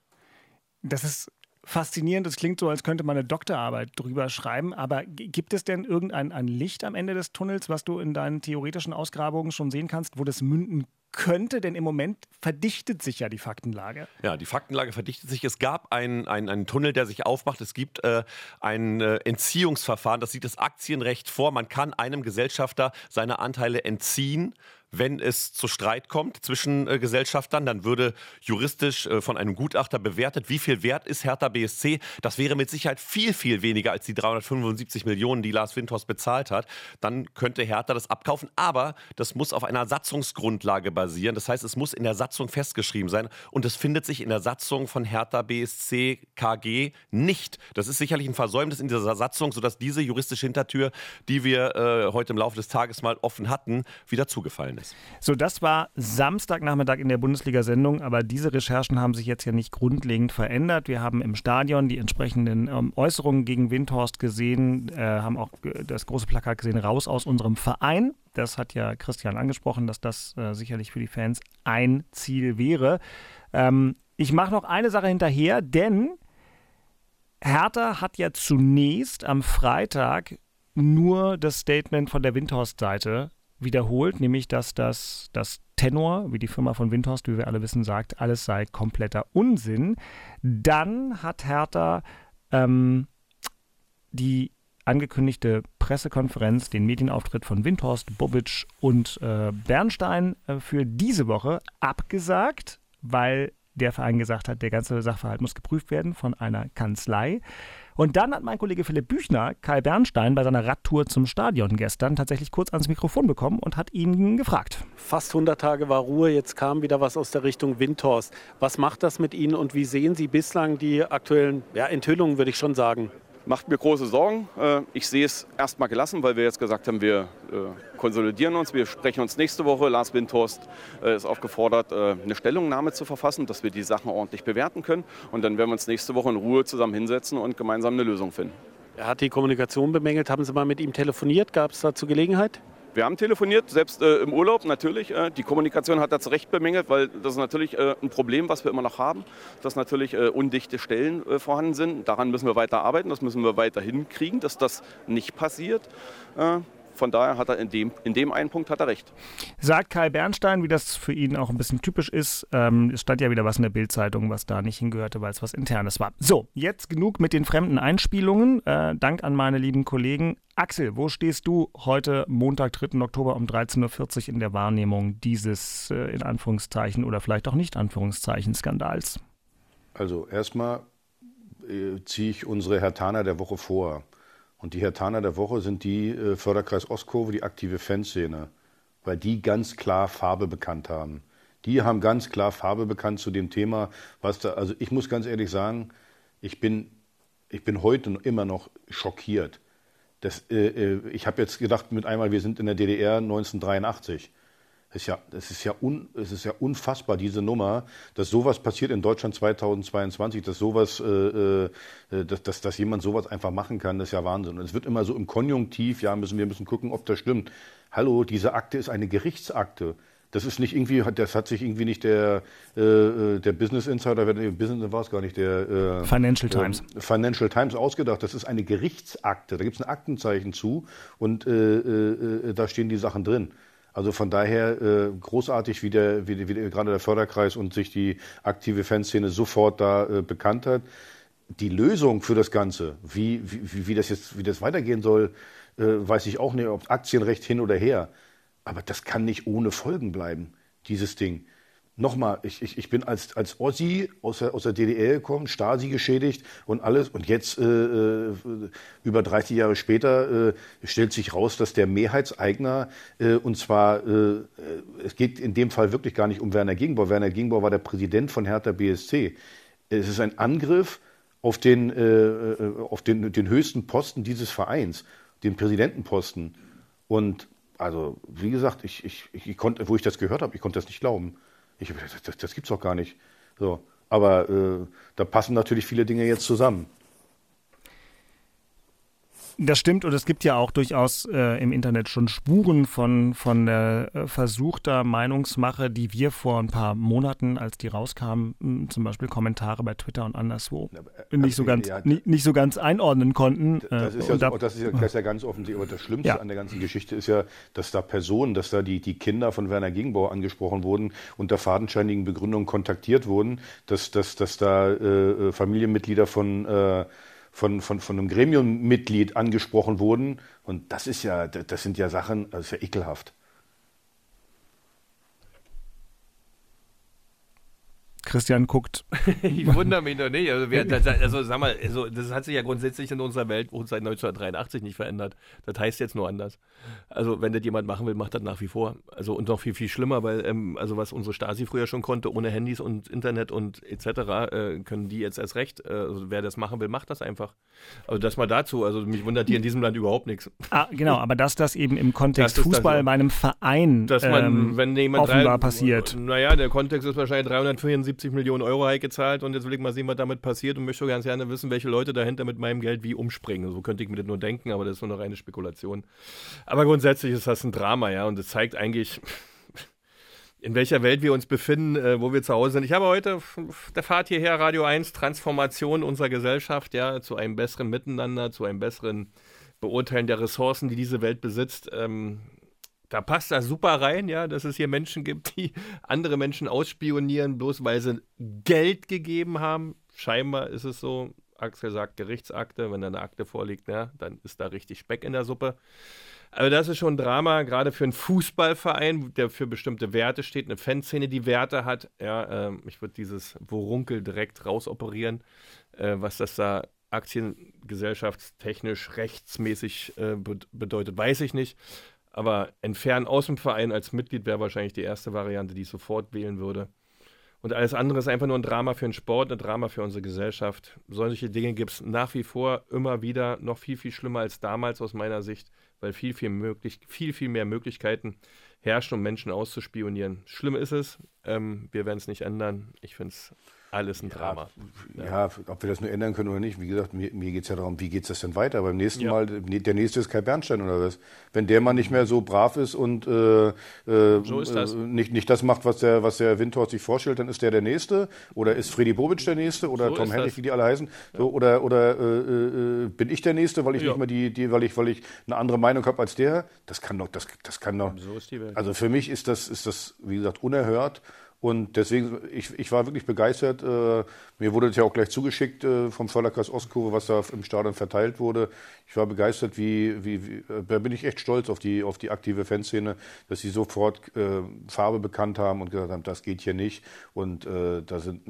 Das ist faszinierend. Es klingt so, als könnte man eine Doktorarbeit drüber schreiben. Aber gibt es denn irgendein ein Licht am Ende des Tunnels, was du in deinen theoretischen Ausgrabungen schon sehen kannst, wo das münden könnte, denn im Moment verdichtet sich ja die Faktenlage. Ja, die Faktenlage verdichtet sich. Es gab einen, einen, Tunnel, der sich aufmacht. Es gibt äh, ein äh, Entziehungsverfahren, das sieht das Aktienrecht vor. Man kann einem Gesellschafter seine Anteile entziehen wenn es zu Streit kommt zwischen äh, Gesellschaftern, dann würde juristisch äh, von einem Gutachter bewertet, wie viel wert ist Hertha BSC. Das wäre mit Sicherheit viel, viel weniger als die 375 Millionen, die Lars Windhorst bezahlt hat. Dann könnte Hertha das abkaufen, aber das muss auf einer Satzungsgrundlage basieren. Das heißt, es muss in der Satzung festgeschrieben sein und es findet sich in der Satzung von Hertha BSC KG nicht. Das ist sicherlich ein Versäumnis in dieser Satzung, sodass diese juristische Hintertür, die wir äh, heute im Laufe des Tages mal offen hatten, wieder zugefallen ist. So, das war Samstagnachmittag in der Bundesliga-Sendung, aber diese Recherchen haben sich jetzt ja nicht grundlegend verändert. Wir haben im Stadion die entsprechenden ähm, Äußerungen gegen Windhorst gesehen, äh, haben auch das große Plakat gesehen, raus aus unserem Verein. Das hat ja Christian angesprochen, dass das äh, sicherlich für die Fans ein Ziel wäre. Ähm, ich mache noch eine Sache hinterher, denn Hertha hat ja zunächst am Freitag nur das Statement von der Windhorst-Seite wiederholt, nämlich dass das, das Tenor, wie die Firma von Windhorst, wie wir alle wissen, sagt, alles sei kompletter Unsinn. Dann hat Hertha ähm, die angekündigte Pressekonferenz, den Medienauftritt von Windhorst, Bobic und äh, Bernstein äh, für diese Woche abgesagt, weil der Verein gesagt hat, der ganze Sachverhalt muss geprüft werden von einer Kanzlei. Und dann hat mein Kollege Philipp Büchner Kai Bernstein bei seiner Radtour zum Stadion gestern tatsächlich kurz ans Mikrofon bekommen und hat ihn gefragt. Fast 100 Tage war Ruhe, jetzt kam wieder was aus der Richtung Windhorst. Was macht das mit Ihnen und wie sehen Sie bislang die aktuellen ja, Enthüllungen, würde ich schon sagen? Macht mir große Sorgen. Äh, ich sehe es erstmal gelassen, weil wir jetzt gesagt haben, wir äh, konsolidieren uns, wir sprechen uns nächste Woche. Lars Windhorst äh, ist aufgefordert, eine Stellungnahme zu verfassen, dass wir die Sachen ordentlich bewerten können. Und dann werden wir uns nächste Woche in Ruhe zusammen hinsetzen und gemeinsam eine Lösung finden. Er hat die Kommunikation bemängelt. Haben Sie mal mit ihm telefoniert? Gab es dazu Gelegenheit? Wir haben telefoniert, selbst äh, im Urlaub natürlich. Äh, die Kommunikation hat er zu Recht bemängelt, weil das ist natürlich äh, ein Problem, was wir immer noch haben, dass natürlich äh, undichte Stellen äh, vorhanden sind. Daran müssen wir weiter arbeiten, das müssen wir weiter hinkriegen, dass das nicht passiert. Von daher hat er in dem, in dem einen Punkt hat er recht. Sagt Kai Bernstein, wie das für ihn auch ein bisschen typisch ist. Ähm, es stand ja wieder was in der Bildzeitung, was da nicht hingehörte, weil es was Internes war. So, jetzt genug mit den fremden Einspielungen. Äh, Dank an meine lieben Kollegen. Axel, wo stehst du heute Montag, 3. Oktober um 13.40 Uhr in der Wahrnehmung dieses äh, in Anführungszeichen oder vielleicht auch nicht Anführungszeichen Skandals? Also erstmal äh, ziehe ich unsere Hertaner der Woche vor. Und die Hertaner der Woche sind die äh, Förderkreis Ostkurve, die aktive Fanszene, weil die ganz klar Farbe bekannt haben. Die haben ganz klar Farbe bekannt zu dem Thema, was da, also ich muss ganz ehrlich sagen, ich bin, ich bin heute immer noch schockiert. Das, äh, äh ich habe jetzt gedacht mit einmal, wir sind in der DDR 1983 ist ja, das ist ja, un, es ist ja unfassbar, diese Nummer, dass sowas passiert in Deutschland 2022, dass sowas, äh, äh, dass, dass, dass jemand sowas einfach machen kann, das ist ja Wahnsinn. Und es wird immer so im Konjunktiv, ja, müssen wir müssen gucken, ob das stimmt. Hallo, diese Akte ist eine Gerichtsakte. Das ist nicht irgendwie, das hat sich irgendwie nicht der, äh, äh der Business Insider, Business war es gar nicht, der äh, Financial äh, Times. Financial Times ausgedacht. Das ist eine Gerichtsakte. Da gibt es ein Aktenzeichen zu und äh, äh, da stehen die Sachen drin. Also von daher äh, großartig, wie, der, wie, wie gerade der Förderkreis und sich die aktive Fanszene sofort da äh, bekannt hat. Die Lösung für das Ganze, wie, wie, wie das jetzt wie das weitergehen soll, äh, weiß ich auch nicht, ob Aktienrecht hin oder her. Aber das kann nicht ohne Folgen bleiben, dieses Ding nochmal, ich, ich, ich bin als, als Ossi aus der, aus der DDR gekommen, Stasi geschädigt und alles. Und jetzt, äh, äh über 30 Jahre später, äh, stellt sich raus, dass der Mehrheitseigner, äh, und zwar, äh, es geht in dem Fall wirklich gar nicht um Werner Gegenbauer. Werner Gegenbauer war der Präsident von Hertha BSC. Es ist ein Angriff auf den, äh, äh, auf den, den höchsten Posten dieses Vereins, den Präsidentenposten. Und also, wie gesagt, ich, ich, ich konnte, wo ich das gehört habe, ich konnte das nicht glauben. Ich, das, das, gibt's doch gar nicht. So. Aber äh, da passen natürlich viele Dinge jetzt zusammen. Das stimmt und es gibt ja auch durchaus äh, im Internet schon Spuren von, von äh, versuchter Meinungsmache, die wir vor ein paar Monaten, als die rauskamen, hm, zum Beispiel Kommentare bei Twitter und anderswo, äh, nicht, so ganz, ja, nicht, nicht, so ganz einordnen konnten. Das ist, ja, da, das ist ja, das ist ja ganz offensichtlich, aber das Schlimmste ja. an der ganzen Geschichte ist ja, dass da Personen, dass da die, die Kinder von Werner Gegenbauer angesprochen wurden, unter fadenscheinigen Begründungen kontaktiert wurden, dass, dass, dass da äh, äh Familienmitglieder von äh, von, von, von einem Gremiummitglied angesprochen wurden. Und das ist ja, das sind ja Sachen, das ist ja ekelhaft. Christian guckt. ich wundere mich doch nicht. Also, das, also sag mal, also, das hat sich ja grundsätzlich in unserer Welt seit 1983 nicht verändert. Das heißt jetzt nur anders. Also wenn das jemand machen will, macht das nach wie vor. Also und noch viel, viel schlimmer, weil ähm, also was unsere Stasi früher schon konnte, ohne Handys und Internet und etc., äh, können die jetzt erst recht. Äh, also wer das machen will, macht das einfach. Also das mal dazu. Also mich wundert hier in diesem Land überhaupt nichts. Ah, genau, aber dass das eben im Kontext Fußball bei einem Verein dass man, ähm, wenn jemand offenbar drei, passiert. Naja, der Kontext ist wahrscheinlich 374 Millionen Euro halt gezahlt und jetzt will ich mal sehen, was damit passiert und möchte ganz gerne wissen, welche Leute dahinter mit meinem Geld wie umspringen. So könnte ich mir das nur denken, aber das ist nur noch eine Spekulation. Aber grundsätzlich ist das ein Drama, ja, und es zeigt eigentlich, in welcher Welt wir uns befinden, äh, wo wir zu Hause sind. Ich habe heute der Fahrt hierher Radio 1 Transformation unserer Gesellschaft, ja, zu einem besseren Miteinander, zu einem besseren Beurteilen der Ressourcen, die diese Welt besitzt. Ähm, da passt das super rein, ja, dass es hier Menschen gibt, die andere Menschen ausspionieren, bloß weil sie Geld gegeben haben. Scheinbar ist es so. Axel sagt Gerichtsakte, wenn da eine Akte vorliegt, ja, dann ist da richtig Speck in der Suppe. Also das ist schon ein Drama, gerade für einen Fußballverein, der für bestimmte Werte steht, eine Fanszene, die Werte hat. Ja, ähm, ich würde dieses Worunkel direkt rausoperieren, äh, was das da aktiengesellschaftstechnisch rechtsmäßig äh, be bedeutet, weiß ich nicht. Aber entfernen aus dem Verein als Mitglied wäre wahrscheinlich die erste Variante, die ich sofort wählen würde. Und alles andere ist einfach nur ein Drama für den Sport, ein Drama für unsere Gesellschaft. Solche Dinge gibt es nach wie vor immer wieder, noch viel, viel schlimmer als damals aus meiner Sicht, weil viel, viel, möglich, viel, viel mehr Möglichkeiten herrschen, um Menschen auszuspionieren. Schlimm ist es, ähm, wir werden es nicht ändern. Ich finde es alles ein Drama. Ja, ja, ob wir das nur ändern können oder nicht. Wie gesagt, mir, mir geht es ja darum, wie geht es das denn weiter? Beim nächsten Ja. Mal, der nächste ist Kai Bernstein oder was? Wenn der mal nicht mehr so brav ist und äh, äh, So ist das. äh, nicht, nicht das macht, was der, was der Windhorst sich vorstellt, dann ist der der Nächste. Oder ist Freddy Bobic der Nächste? Oder So Tom Hennig, wie die alle heißen? So, oder oder äh, äh, bin ich der Nächste, weil ich Ja. nicht mehr die, die, weil ich, weil ich eine andere Meinung habe als der? Das kann doch, das, das kann doch. So ist die Welt. Also für mich ist das, ist das, wie gesagt, unerhört. Und deswegen, ich, ich war wirklich begeistert. Äh, mir wurde das ja auch gleich zugeschickt äh, vom Förderkreis Ostkurve, was da im Stadion verteilt wurde. Ich war begeistert, wie, wie, wie äh, da bin ich echt stolz auf die, auf die aktive Fanszene, dass sie sofort Farbe bekannt haben und gesagt haben, das geht hier nicht. Und äh, da sind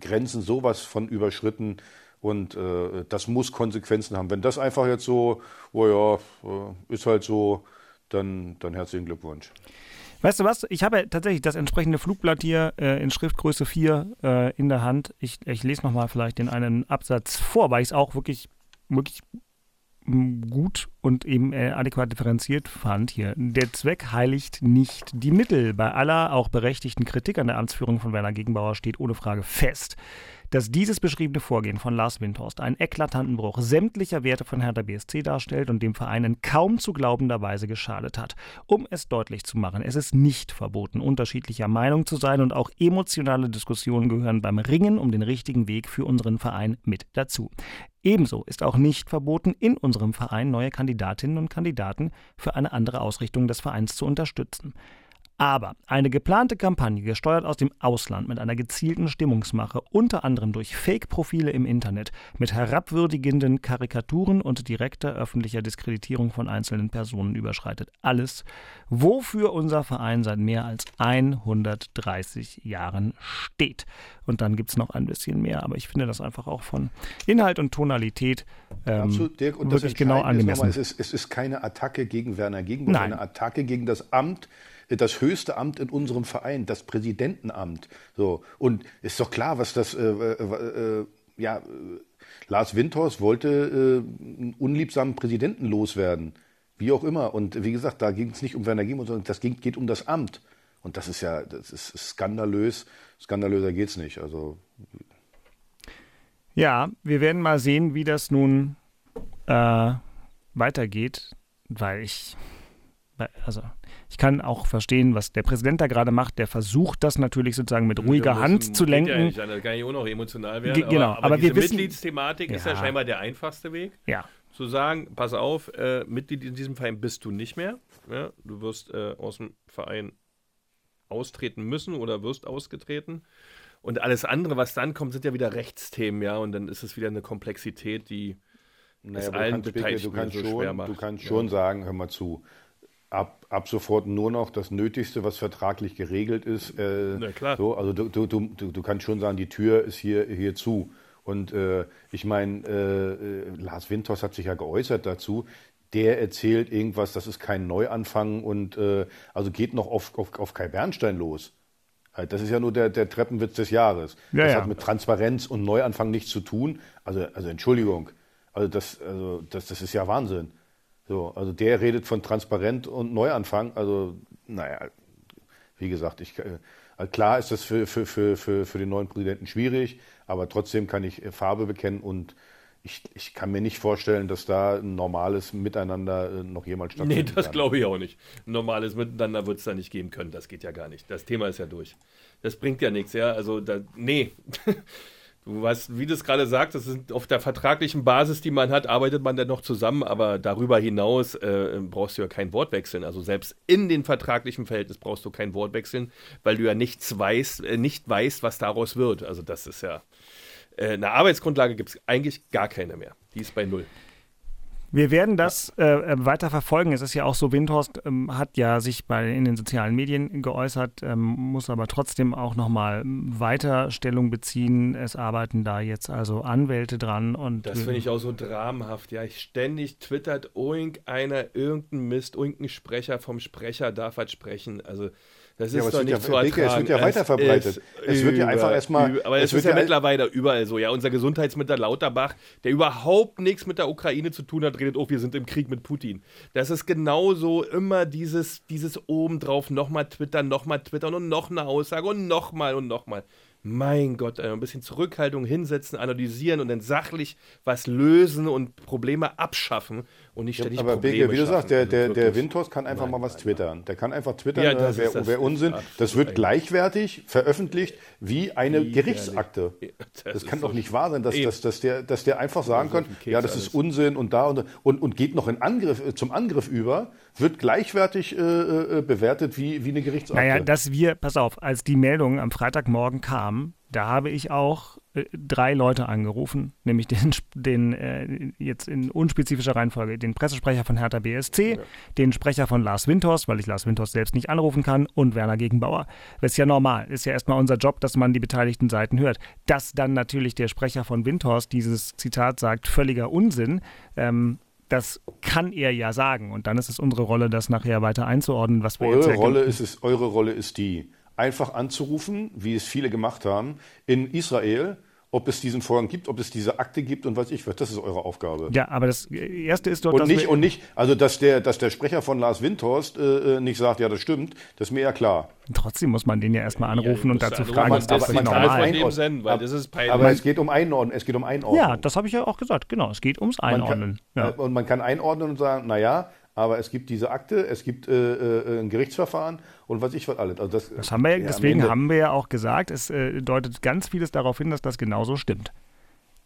Grenzen sowas von überschritten. Und äh, das muss Konsequenzen haben. Wenn das einfach jetzt so, oh ja, ist halt so, dann, dann herzlichen Glückwunsch. Weißt du was? Ich habe ja tatsächlich das entsprechende Flugblatt hier äh, in Schriftgröße 4 äh, in der Hand. Ich, ich lese nochmal vielleicht den einen Absatz vor, weil ich es auch wirklich, wirklich m, gut und eben äh, adäquat differenziert fand hier. Der Zweck heiligt nicht die Mittel. Bei aller auch berechtigten Kritik an der Amtsführung von Werner Gegenbauer steht ohne Frage fest, dass dieses beschriebene Vorgehen von Lars Windhorst einen eklatanten Bruch sämtlicher Werte von Hertha BSC darstellt und dem Verein in kaum zu glaubender Weise geschadet hat. Um es deutlich zu machen, es ist nicht verboten, unterschiedlicher Meinung zu sein und auch emotionale Diskussionen gehören beim Ringen um den richtigen Weg für unseren Verein mit dazu. Ebenso ist auch nicht verboten, in unserem Verein neue Kandidatinnen und Kandidaten für eine andere Ausrichtung des Vereins zu unterstützen. Aber eine geplante Kampagne, gesteuert aus dem Ausland mit einer gezielten Stimmungsmache, unter anderem durch Fake-Profile im Internet, mit herabwürdigenden Karikaturen und direkter öffentlicher Diskreditierung von einzelnen Personen überschreitet alles, wofür unser Verein seit mehr als 130 Jahren steht. Und dann gibt es noch ein bisschen mehr, aber ich finde das einfach auch von Inhalt und Tonalität ähm, Absolut, Dirk. Und wirklich genau Entscheidende ist angemessen. nochmal, es, ist, es ist keine Attacke gegen Werner Gegenbauer, Nein. eine Attacke gegen das Amt, das höchste Amt in unserem Verein, das Präsidentenamt. So. Und ist doch klar, was das, äh, äh, äh, ja, äh, Lars Windhorst wollte äh, einen unliebsamen Präsidenten loswerden. Wie auch immer. Und wie gesagt, da ging es nicht um Werner Gegenbauer, sondern das ging, geht um das Amt. Und das ist ja, das ist skandalös. Skandalöser geht's nicht. Also Ja, wir werden mal sehen, wie das nun äh, weitergeht, weil ich, also ich kann auch verstehen, was der Präsident da gerade macht. Der versucht das natürlich sozusagen mit ruhiger Hand zu geht Ja lenken. nicht, da kann ich auch noch emotional werden. Ge- genau, aber, aber diese wir wissen- Mitgliedsthematik ist ja Ja. scheinbar der einfachste Weg. Ja. Zu sagen, pass auf, äh, Mitglied in diesem Verein bist du nicht mehr. Ja? Du wirst äh, aus dem Verein austreten müssen oder wirst ausgetreten. Und alles andere, was dann kommt, sind ja wieder Rechtsthemen, ja. Und dann ist es wieder eine Komplexität, die Naja, es aber allen du kannst, Beke, Beteiligten du kannst so schon, schwer macht. Du kannst Ja. schon sagen, hör mal zu, ab, ab sofort nur noch das Nötigste, was vertraglich geregelt ist. Äh, Na klar. So, also du, du, du, du kannst schon sagen, die Tür ist hier, hier zu. Und äh, ich meine, äh, äh, Lars Winters hat sich ja geäußert dazu. Der erzählt irgendwas, das ist kein Neuanfang und äh, also geht noch auf, auf, auf Kai Bernstein los. Äh, Das ist ja nur der, der Treppenwitz des Jahres. Ja, das ja. hat mit Transparenz und Neuanfang nichts zu tun. Also, also Entschuldigung. Also das, also das, das ist ja Wahnsinn. So, also der redet von Transparent und Neuanfang. Also, naja, wie gesagt, ich, äh, klar ist das für, für, für, für, für den neuen Präsidenten schwierig, aber trotzdem kann ich äh, Farbe bekennen und ich, ich kann mir nicht vorstellen, dass da ein normales Miteinander äh, noch jemals Nee, stattfindet. das glaube ich auch nicht. Ein normales Miteinander wird es da nicht geben können. Das geht ja gar nicht. Das Thema ist ja durch. Das bringt ja nichts, ja. Also, da, nee. Du weißt, wie du es gerade ist auf der vertraglichen Basis, die man hat, arbeitet man dann noch zusammen, aber darüber hinaus äh, brauchst du ja kein Wort wechseln. Also selbst in den vertraglichen Verhältnis brauchst du kein Wort wechseln, weil du ja nichts weißt, äh, nicht weißt, was daraus wird. Also das ist ja äh, eine Arbeitsgrundlage gibt es eigentlich gar keine mehr. Die ist bei null. Wir werden das äh, äh, weiter verfolgen. Es ist ja auch so, Windhorst ähm, hat ja sich bei, in den sozialen Medien geäußert, ähm, muss aber trotzdem auch nochmal weiter Stellung beziehen. Es arbeiten da jetzt also Anwälte dran. Und Das finde ich auch so dramenhaft. Ja, ich ständig twittert irgendeiner irgendein Mist, irgendein Sprecher vom Sprecher darf was sprechen. Also das Ja, ist es doch nicht ja- zu ertragen. es wird ja weiter verbreitet. ist Es wird ja einfach erstmal- Aber es es wird ist ja, ja mittlerweile überall so. Ja, unser Gesundheitsminister Lauterbach, der überhaupt nichts mit der Ukraine zu tun hat, redet, oh, wir sind im Krieg mit Putin. Das ist genauso immer dieses, dieses obendrauf, nochmal twittern, nochmal twittern und noch eine Aussage und nochmal und nochmal. Mein Gott, ein bisschen Zurückhaltung hinsetzen, analysieren und dann sachlich was lösen und Probleme abschaffen und nicht ständig Aber Probleme Beke, wie du schaffen. sagst, der, Also der, der wirklich. Windhorst kann einfach mal was twittern. Der kann einfach twittern, Ja, äh, das wer, das wer Unsinn. Das wird gleichwertig veröffentlicht wie eine Widerlich. Gerichtsakte. Ja, Das, das kann ist doch so nicht wahr sein, dass, dass, dass, der, dass der einfach sagen so auf kann, ja, das alles. ist Unsinn und da und, und, und geht noch in Angriff, äh, zum Angriff über, wird gleichwertig äh, äh, bewertet wie, wie eine Gerichtsakte. Naja, dass wir, pass auf, als die Meldung am Freitagmorgen kam, da habe ich auch drei Leute angerufen, nämlich den, den äh, jetzt in unspezifischer Reihenfolge, den Pressesprecher von Hertha BSC, den Sprecher von Lars Windhorst, weil ich Lars Windhorst selbst nicht anrufen kann, und Werner Gegenbauer. Das ist ja normal, ist ja erstmal unser Job, dass man die beteiligten Seiten hört. Dass dann natürlich der Sprecher von Windhorst dieses Zitat sagt, völliger Unsinn, ähm, das kann er ja sagen. Und dann ist es unsere Rolle, das nachher weiter einzuordnen, was wir jetzt Eure ja Rolle ist es, eure Rolle ist die, einfach anzurufen, wie es viele gemacht haben, in Israel, ob es diesen Vorgang gibt, ob es diese Akte gibt und was ich was. Das ist eure Aufgabe. Ja, aber das erste ist doch, Und dass nicht, und nicht, also dass der, dass der Sprecher von Lars Windhorst äh, äh, nicht sagt, ja, das stimmt, das ist mir ja klar. trotzdem muss man den ja erstmal anrufen und musst dazu du fragen, ist das aber nicht kann normal? senden, weil das ist peinlich. Aber es geht um Einordnen, es geht um Einordnen. Ja, das habe ich ja auch gesagt, genau. Es geht ums Einordnen. Man ja. kann, äh, Und man kann einordnen und sagen, naja, aber es gibt diese Akte, es gibt äh, äh, ein Gerichtsverfahren und was ich was alles. Also das, Das haben wir, ja, deswegen Ende- haben wir ja auch gesagt, es äh, deutet ganz vieles darauf hin, dass das genauso stimmt.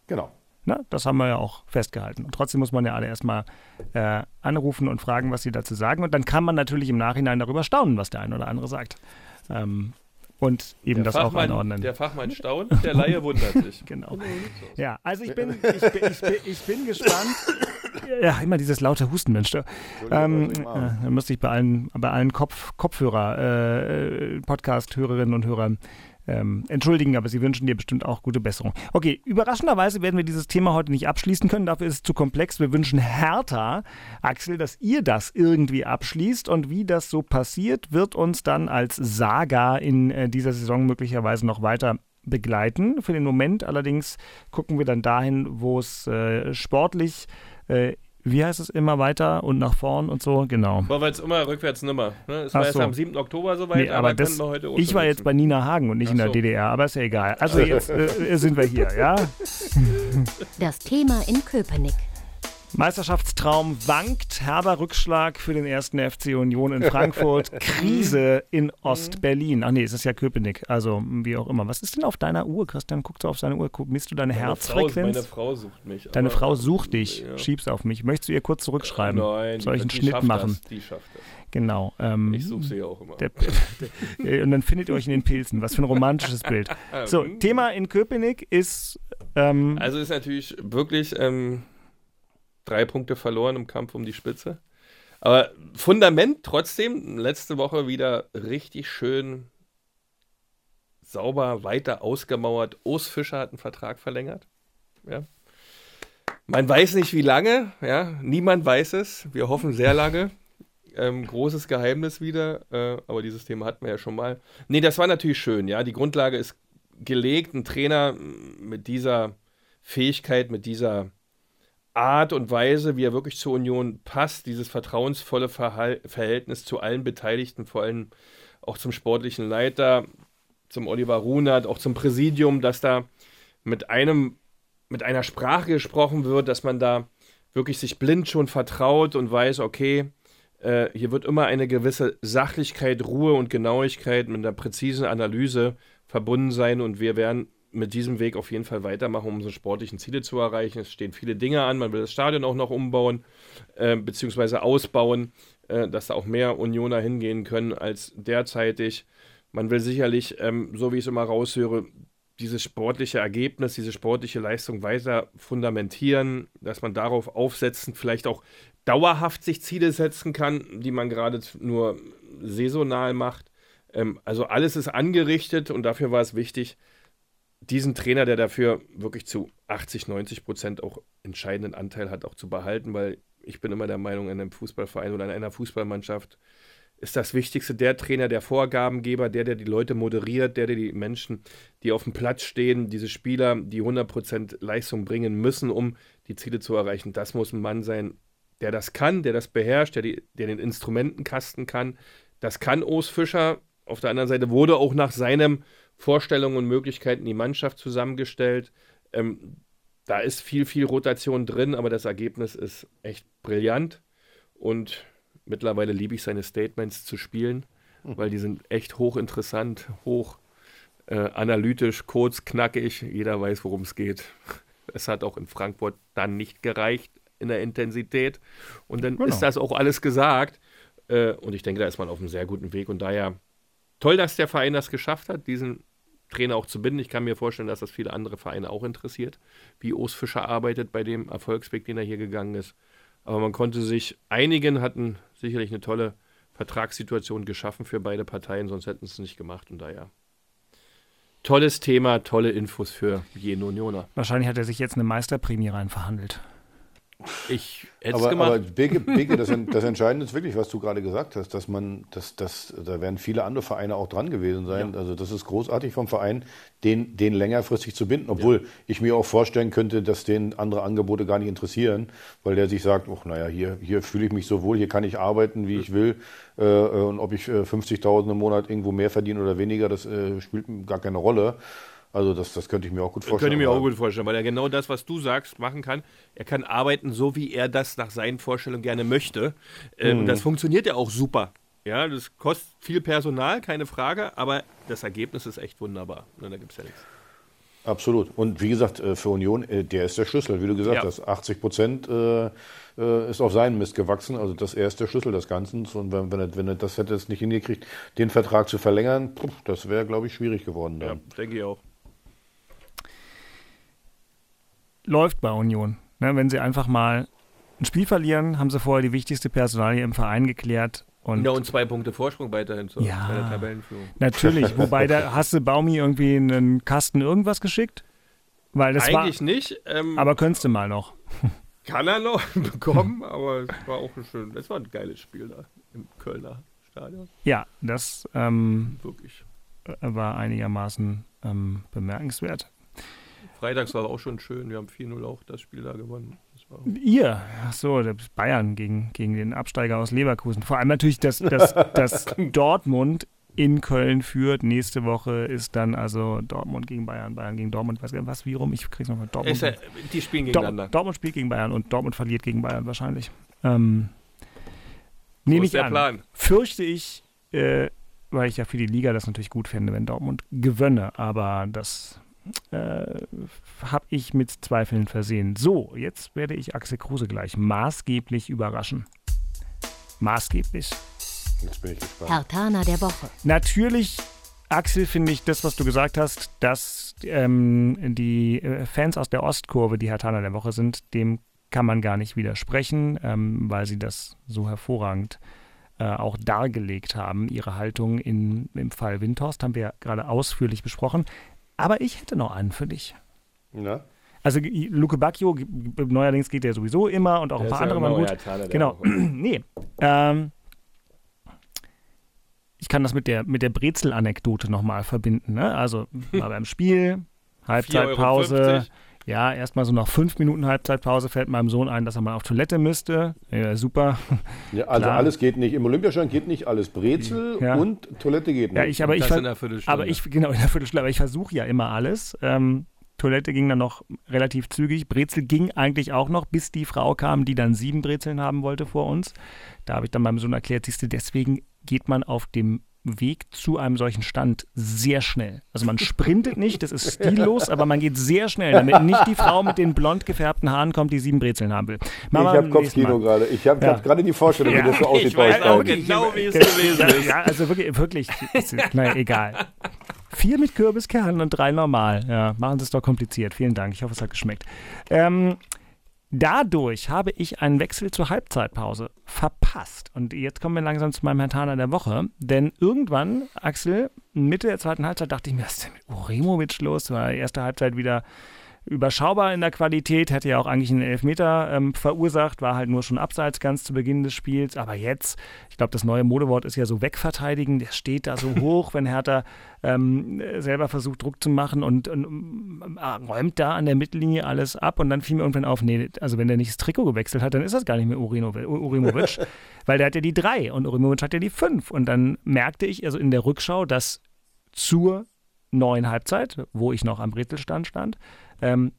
Genau. Na, das haben wir ja auch festgehalten. Und trotzdem muss man ja alle erstmal äh, anrufen und fragen, was sie dazu sagen. Und dann kann man natürlich im Nachhinein darüber staunen, was der eine oder andere sagt. Ähm, und eben der das auch Fachmann, einordnen. Der Fachmann staunt, der Laie wundert sich. genau. Ja, also ich bin, ich bin, ich bin, ich bin gespannt. Ja, immer dieses laute Husten, Mensch. Ähm, äh, da müsste ich bei allen, bei allen Kopf, Kopfhörer, äh, Podcast-Hörerinnen und Hörern ähm, entschuldigen, aber sie wünschen dir bestimmt auch gute Besserung. Okay, überraschenderweise werden wir dieses Thema heute nicht abschließen können, dafür ist es zu komplex. Wir wünschen Hertha, Axel, dass ihr das irgendwie abschließt und wie das so passiert, wird uns dann als Saga in äh, dieser Saison möglicherweise noch weiter begleiten. Für den Moment allerdings gucken wir dann dahin, wo es äh, sportlich, äh, wie heißt es, immer weiter und nach vorn und so, genau. Wollen wir jetzt immer rückwärts nimmer. Ne? Es Ach war erst so. am 7. Oktober soweit, Nee, aber aber das, können wir heute ich war jetzt bei Nina Hagen und nicht in der Ach so. DDR, aber ist ja egal. Also jetzt äh, sind wir hier, ja? Das Thema in Köpenick. Meisterschaftstraum wankt, herber Rückschlag für den ersten FC Union in Frankfurt, Krise in Ostberlin. Ach nee, es ist ja Köpenick, also wie auch immer. Was ist denn auf deiner Uhr, Christian? Guckst du auf seine Uhr? Misst du deine Meine Herzfrequenz? Frau, meine Frau sucht mich. Deine Frau sucht dich, Ja. schiebst auf mich. Möchtest du ihr kurz zurückschreiben? Nein, Soll ich einen die Schnitt machen? Das, die schafft das. Genau. Ähm, Ich suche sie ja auch immer. Der, der, und dann findet ihr euch in den Pilzen. Was für ein romantisches Bild. So, Thema in Köpenick ist. Ähm, Also ist natürlich wirklich ähm, drei Punkte verloren im Kampf um die Spitze. Aber Fundament trotzdem, letzte Woche wieder richtig schön sauber weiter ausgemauert. Urs Fischer hat einen Vertrag verlängert. Ja. Man weiß nicht, wie lange, ja. Niemand weiß es. Wir hoffen sehr lange. Ähm, großes Geheimnis wieder, äh, aber dieses Thema hatten wir ja schon mal. Nee, das war natürlich schön, ja. Die Grundlage ist gelegt. Ein Trainer mit dieser Fähigkeit, mit dieser Art und Weise, wie er wirklich zur Union passt, dieses vertrauensvolle Verhal Verhältnis zu allen Beteiligten, vor allem auch zum sportlichen Leiter, zum Oliver Runert, auch zum Präsidium, dass da mit einem, mit einer Sprache gesprochen wird, dass man da wirklich sich blind schon vertraut und weiß, okay, äh, hier wird immer eine gewisse Sachlichkeit, Ruhe und Genauigkeit mit einer präzisen Analyse verbunden sein und wir werden mit diesem Weg auf jeden Fall weitermachen, um unsere sportlichen Ziele zu erreichen. Es stehen viele Dinge an. Man will das Stadion auch noch umbauen, äh, beziehungsweise ausbauen, äh, dass da auch mehr Unioner hingehen können als derzeitig. Man will sicherlich, ähm, so wie ich es immer raushöre, dieses sportliche Ergebnis, diese sportliche Leistung weiter fundamentieren, dass man darauf aufsetzen, vielleicht auch dauerhaft sich Ziele setzen kann, die man gerade nur saisonal macht. Ähm, also alles ist angerichtet und dafür war es wichtig, diesen Trainer, der dafür wirklich zu 80, 90 Prozent auch entscheidenden Anteil hat, auch zu behalten, weil ich bin immer der Meinung, in einem Fußballverein oder in einer Fußballmannschaft ist das Wichtigste der Trainer, der Vorgabengeber, der, der die Leute moderiert, der, der die Menschen, die auf dem Platz stehen, diese Spieler, die 100% Leistung bringen müssen, um die Ziele zu erreichen. Das muss ein Mann sein, der das kann, der das beherrscht, der, die, der den Instrumentenkasten kann. Das kann Urs Fischer. Auf der anderen Seite wurde auch nach seinem Vorstellungen und Möglichkeiten die Mannschaft zusammengestellt. Ähm, da ist viel, viel Rotation drin, aber das Ergebnis ist echt brillant. Und mittlerweile liebe ich seine Statements zu spielen, hm. weil die sind echt hochinteressant, hoch äh, analytisch, kurz, knackig. Jeder weiß, worum es geht. Es hat auch in Frankfurt dann nicht gereicht in der Intensität. Und dann genau. ist das auch alles gesagt. Äh, und ich denke, da ist man auf einem sehr guten Weg. Und daher toll, dass der Verein das geschafft hat, diesen Trainer auch zu binden. Ich kann mir vorstellen, dass das viele andere Vereine auch interessiert, wie Urs Fischer arbeitet bei dem Erfolgsweg, den er hier gegangen ist. Aber man konnte sich einigen, hatten sicherlich eine tolle Vertragssituation geschaffen für beide Parteien, sonst hätten sie es nicht gemacht und daher. Tolles Thema, tolle Infos für jeden Unioner. Wahrscheinlich hat er sich jetzt eine Meisterprämie rein verhandelt. Ich hätte es gemacht. Aber Beke, Beke das, das, Entscheidende ist wirklich, was du gerade gesagt hast, dass man, dass, dass, da werden viele andere Vereine auch dran gewesen sein. Ja. Also das ist großartig vom Verein, den, den längerfristig zu binden, obwohl ja. ich mir auch vorstellen könnte, dass den andere Angebote gar nicht interessieren, weil der sich sagt, oh, naja, hier, hier fühle ich mich so wohl, hier kann ich arbeiten, wie ich will. Äh, und ob ich äh, 50.000 im Monat irgendwo mehr verdiene oder weniger, das äh, spielt gar keine Rolle. Also das, das könnte ich mir auch gut vorstellen. Könnte ich mir auch gut vorstellen, weil er genau das, was du sagst, machen kann. Er kann arbeiten, so wie er das nach seinen Vorstellungen gerne möchte. Ähm, mhm. Das funktioniert ja auch super. Ja, das kostet viel Personal, keine Frage, aber das Ergebnis ist echt wunderbar. Da gibt es ja nichts. Absolut. Und wie gesagt, äh, für Union, äh, der ist der Schlüssel. Wie du gesagt ja. hast, 80 Prozent äh, ist auf seinen Mist gewachsen. Also das er ist der Schlüssel des Ganzen. Und wenn, wenn, er, wenn er das hätte es nicht hingekriegt, den Vertrag zu verlängern, das wäre, glaube ich, schwierig geworden. Dann. Ja, denke ich auch läuft bei Union. Ne, wenn sie einfach mal ein Spiel verlieren, haben sie vorher die wichtigste Personalie im Verein geklärt. Und ja, und zwei Punkte Vorsprung weiterhin zur ja, Tabellenführung. Natürlich, wobei da hast du Baumi irgendwie einen Kasten irgendwas geschickt? Weil das Eigentlich war, nicht. Ähm, aber könntest du mal noch. Kann er noch bekommen, aber es war auch ein schön, es war ein geiles Spiel da im Kölner Stadion. Ja, das ähm, wirklich war einigermaßen ähm, bemerkenswert. Freitags war auch schon schön. Wir haben 4-0 auch das Spiel da gewonnen. Ihr? Ach so, Bayern gegen, gegen den Absteiger aus Leverkusen. Vor allem natürlich, dass, dass, dass Dortmund in Köln führt. Nächste Woche ist dann also Dortmund gegen Bayern, Bayern gegen Dortmund. Ich weiß gar nicht, was, wie rum. Ich krieg's nochmal. Dortmund. Ja, die spielen gegeneinander. Dort, Dortmund spielt gegen Bayern und Dortmund verliert gegen Bayern wahrscheinlich. Ähm, so nehme ich an. Plan. Fürchte ich, äh, weil ich ja für die Liga das natürlich gut fände, wenn Dortmund gewönne. Aber das äh, habe ich mit Zweifeln versehen. So, jetzt werde ich Axel Kruse gleich maßgeblich überraschen. Maßgeblich. Jetzt bin ich gespannt. Hertana der Woche. Natürlich, Axel, finde ich das, was du gesagt hast, dass ähm, die äh, Fans aus der Ostkurve, die Hertana der Woche sind, dem kann man gar nicht widersprechen, ähm, weil sie das so hervorragend äh, auch dargelegt haben. Ihre Haltung in, im Fall Windhorst haben wir ja gerade ausführlich besprochen. Aber ich hätte noch einen für dich. Na? Also Luke Bacchio, neuerdings geht der sowieso immer und auch ein Der paar ist ja andere euer gut. Taler der Genau. Nee. Ähm, ich kann das mit der, mit der Brezel-Anekdote nochmal verbinden. Ne? Also mal beim Spiel, Halbzeitpause. 4,50 Ja, erstmal so nach fünf Minuten Halbzeitpause fällt meinem Sohn ein, dass er mal auf Toilette müsste. Ja, super. Ja, also Klar. alles geht nicht. Im Olympiastand geht nicht alles. Brezel Ja. und Toilette geht nicht. Ja, ich, aber ich, Das in einer Viertelstunde. aber ich, genau, in der Viertelstunde, aber ich versuche ja immer alles. Ähm, Toilette ging dann noch relativ zügig. Brezel ging eigentlich auch noch, bis die Frau kam, die dann sieben Brezeln haben wollte vor uns. Da habe ich dann meinem Sohn erklärt, siehst du, deswegen geht man auf dem Weg zu einem solchen Stand sehr schnell. Also man sprintet nicht, das ist stillos, aber man geht sehr schnell, damit nicht die Frau mit den blond gefärbten Haaren kommt, die sieben Brezeln haben will. ich Machen wir habe Kopfkino gerade. Ich habe Ja. gerade die Vorstellung, wie Ja, das so aussieht ich bei weiß euch auch genau, wie es Ja, gewesen ist. ja, also wirklich, wirklich. ist- Naja, egal. Vier mit Kürbiskernen und drei normal. Ja, machen Sie es doch kompliziert. Vielen Dank. Ich hoffe, es hat geschmeckt. Ähm, dadurch habe ich einen Wechsel zur Halbzeitpause verpasst. Und jetzt kommen wir langsam zu meinem Herrn Taner der Woche. Denn irgendwann, Axel, Mitte der zweiten Halbzeit, dachte ich mir, was ist denn mit Uremovic los? War die erste Halbzeit wieder überschaubar in der Qualität, hätte ja auch eigentlich einen Elfmeter ähm, verursacht, war halt nur schon abseits ganz zu Beginn des Spiels. Aber jetzt, ich glaube, das neue Modewort ist ja so wegverteidigen, der steht da so hoch, wenn Hertha ähm, selber versucht, Druck zu machen und, und ähm, räumt da an der Mittellinie alles ab. Und dann fiel mir irgendwann auf, nee, also wenn der nicht das Trikot gewechselt hat, dann ist das gar nicht mehr Urinovic, Urimovic, weil der hat ja die drei und Urimovic hat ja die fünf. Und dann merkte ich also in der Rückschau, dass zur neuen Halbzeit, wo ich noch am Brezelstand stand, ähm,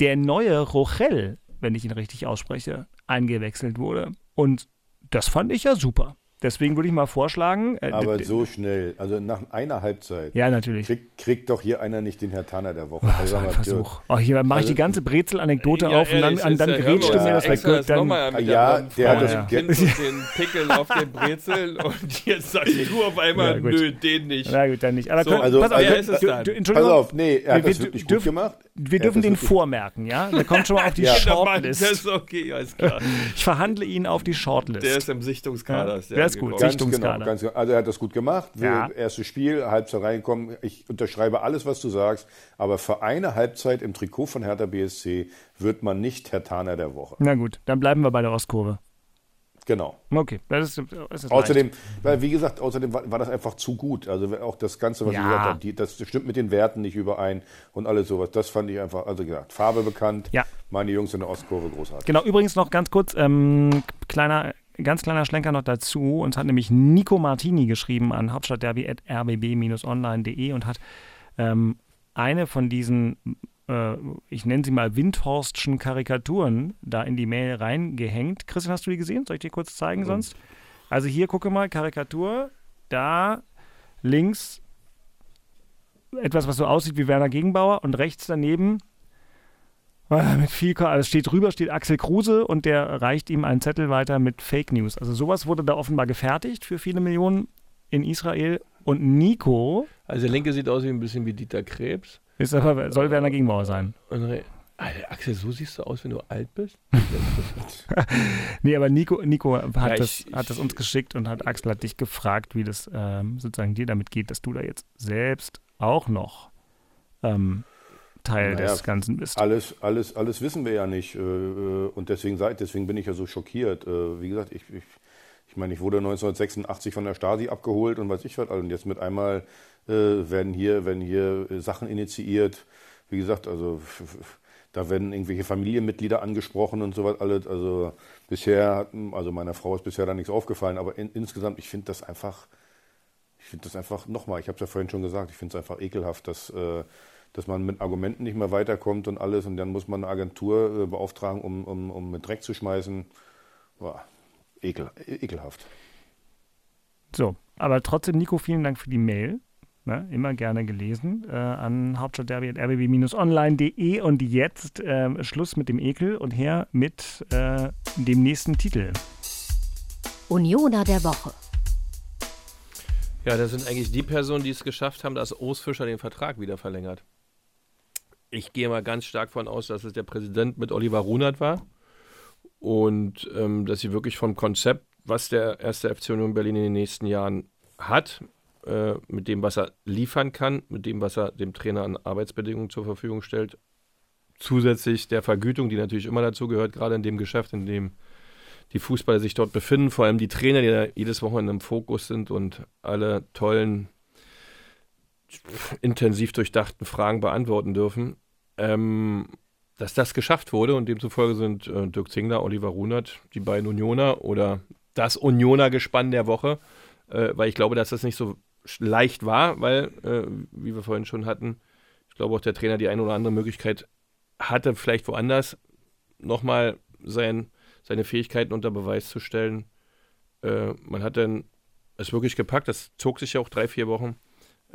der neue Rochel, wenn ich ihn richtig ausspreche, eingewechselt wurde. Und das fand ich ja super. Deswegen würde ich mal vorschlagen. äh, Aber so schnell, also nach einer Halbzeit, Ja, natürlich. kriegt, kriegt doch hier einer nicht den Herr Tanner der Woche. Also, so ein mal, Versuch. Oh, hier mache ich Also- die ganze Brezel-Anekdote Ja, auf und dann, und dann ja- grätscht mir das weg. Dann, der Ja, der hat das- dem Kind und den Pickeln auf den Brezeln und jetzt sagst du auf einmal, Ja, nö, den nicht. na gut, dann nicht. Aber So, können, also- pass auf, du- ist es du- dann? du- Pass auf, nee, er hat Wir- das wir wirklich dürfen- gut gemacht. wir dürfen den vormerken, ja? Der kommt schon mal auf die Ja. Mann, das Shortlist. ist okay, alles klar. Ich verhandle ihn auf die Shortlist. Der ist im Sichtungskader. Ja, ist der ist gut. Ganz genau, ganz genau. Also er hat das gut gemacht. Ja. Erstes Spiel, Halbzeit reinkommen. Ich unterschreibe alles, was du sagst. Aber für eine Halbzeit im Trikot von Hertha BSC wird man nicht Herr Taner der Woche. Na gut, dann bleiben wir bei der Ostkurve. Genau. Okay, das ist, das ist Außerdem, weil wie gesagt, außerdem war, war das einfach zu gut. Also auch das Ganze, was Ja. ich gesagt habe, die, das stimmt mit den Werten nicht überein und alles sowas. Das fand ich einfach, also gesagt, Farbe bekannt. Ja. Meine Jungs in der Ostkurve großartig. Genau, übrigens noch ganz kurz, ähm, kleiner, ganz kleiner Schlenker noch dazu. Uns hat nämlich Nico Martini geschrieben an hauptstadtderby.rbb-online.de und hat ähm, eine von diesen, äh, ich nenne sie mal Windhorstschen Karikaturen da in die Mail reingehängt. Christian, hast du die gesehen? Soll ich dir kurz zeigen sonst? Also hier, gucke mal, Karikatur, da links etwas, was so aussieht wie Werner Gegenbauer und rechts daneben Mit viel, also steht drüber, steht Axel Kruse und der reicht ihm einen Zettel weiter mit Fake News. Also sowas wurde da offenbar gefertigt für viele Millionen in Israel. Und Nico Also der linke sieht aus wie ein bisschen wie Dieter Krebs. ist aber, soll Werner Gegenbauer sein. Alter, Axel, so siehst du aus, wenn du alt bist? Nee, aber Nico, Nico hat, Ja, das, ich- hat das uns geschickt und hat Axel hat dich gefragt, wie das ähm, sozusagen dir damit geht, dass du da jetzt selbst auch noch ähm, Teil Naja, des Ganzen bist. Alles, alles, alles wissen wir ja nicht. äh, äh, Und deswegen, deswegen bin ich ja so schockiert. Äh, Wie gesagt, ich, ich, ich meine, ich wurde 1986 von der Stasi abgeholt und weiß ich was. Und jetzt mit einmal werden hier, werden hier Sachen initiiert. Wie gesagt, also da werden irgendwelche Familienmitglieder angesprochen und sowas alles. Also bisher, also meiner Frau ist bisher da nichts aufgefallen. Aber in, insgesamt, ich finde das einfach, ich finde das einfach, nochmal, ich habe es ja vorhin schon gesagt, ich finde es einfach ekelhaft, dass, dass man mit Argumenten nicht mehr weiterkommt und alles und dann muss man eine Agentur äh, beauftragen, um, um, um mit Dreck zu schmeißen. Boah, ekel, ekelhaft. So, aber trotzdem, Nico, vielen Dank für die Mail. Ne, immer gerne gelesen äh, an hauptstadtderby.rbb-online.de und jetzt äh, Schluss mit dem Ekel und her mit äh, dem nächsten Titel. Unioner der Woche. Ja, das sind eigentlich die Personen, die es geschafft haben, dass Urs Fischer den Vertrag wieder verlängert. Ich gehe mal ganz stark von aus, dass es der Präsident mit Oliver Runert war. und ähm, dass sie wirklich vom Konzept, was der erste FC Union Berlin in den nächsten Jahren hat, äh, mit dem, was er liefern kann, mit dem, was er dem Trainer an Arbeitsbedingungen zur Verfügung stellt, zusätzlich der Vergütung, die natürlich immer dazu gehört, gerade in dem Geschäft, in dem die Fußballer sich dort befinden, vor allem die Trainer, die da jedes Wochenende im Fokus sind und alle tollen, intensiv durchdachten Fragen beantworten dürfen. Ähm, dass das geschafft wurde und demzufolge sind äh, Dirk Zingler, Oliver Runert, die beiden Unioner oder das Unioner-Gespann der Woche, äh, weil ich glaube, dass das nicht so leicht war, weil, äh, wie wir vorhin schon hatten, ich glaube auch der Trainer die eine oder andere Möglichkeit hatte, vielleicht woanders nochmal sein, seine Fähigkeiten unter Beweis zu stellen. Äh, man hat dann es wirklich gepackt, das zog sich ja auch drei, vier Wochen.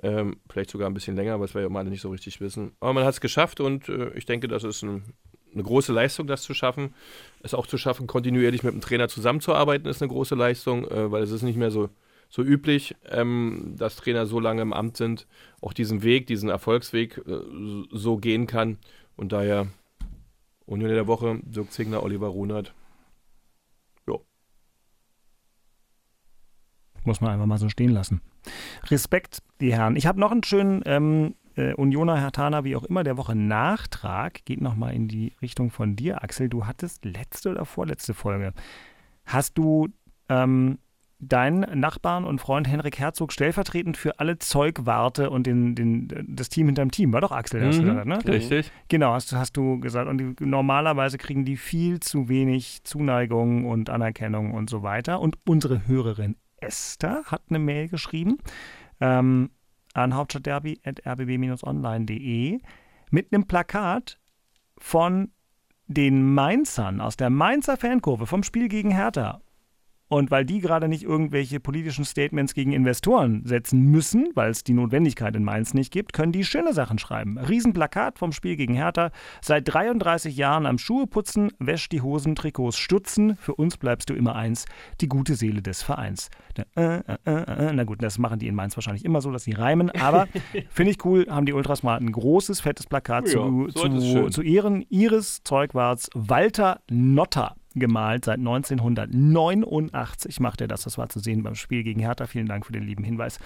Ähm, vielleicht sogar ein bisschen länger, das wir ja mal nicht so richtig wissen. Aber man hat es geschafft und äh, ich denke, das ist ein, eine große Leistung, das zu schaffen. Es auch zu schaffen, kontinuierlich mit dem Trainer zusammenzuarbeiten, ist eine große Leistung, äh, weil es ist nicht mehr so, so üblich, ähm, dass Trainer so lange im Amt sind, auch diesen Weg, diesen Erfolgsweg äh, so gehen kann. Und daher Union der Woche, Dirk Zingler, Oliver Runert. Muss man einfach mal so stehen lassen. Respekt, die Herren. Ich habe noch einen schönen ähm, äh, Unioner, Hertaner, wie auch immer, der Woche Nachtrag. Geht nochmal in die Richtung von dir, Axel. Du hattest letzte oder vorletzte Folge. Hast du ähm, deinen Nachbarn und Freund Henrik Herzog stellvertretend für alle Zeugwarte und den, den, das Team hinterm Team. War doch Axel, mhm, gesagt, ne? Richtig. Genau, hast, hast du gesagt. Und die, normalerweise kriegen die viel zu wenig Zuneigung und Anerkennung und so weiter. Und unsere Hörerin Esther hat eine Mail geschrieben ähm, an hauptstadtderby.rbb-online.de mit einem Plakat von den Mainzern aus der Mainzer Fankurve vom Spiel gegen Hertha. Und weil die gerade nicht irgendwelche politischen Statements gegen Investoren setzen müssen, weil es die Notwendigkeit in Mainz nicht gibt, können die schöne Sachen schreiben. Riesenplakat vom Spiel gegen Hertha. Seit 33 Jahren am Schuhe putzen, wäsch die Hosen, Trikots stutzen. Für uns bleibst du immer eins, die gute Seele des Vereins. Äh, äh, äh, na gut, das machen die in Mainz wahrscheinlich immer so, dass sie reimen. Aber finde ich cool, haben die Ultras mal ein großes, fettes Plakat ja, zu, so zu, zu Ehren ihres Zeugwarts Walter Notter gemalt. Seit 1989 macht er das. Das war zu sehen beim Spiel gegen Hertha. Vielen Dank für den lieben Hinweis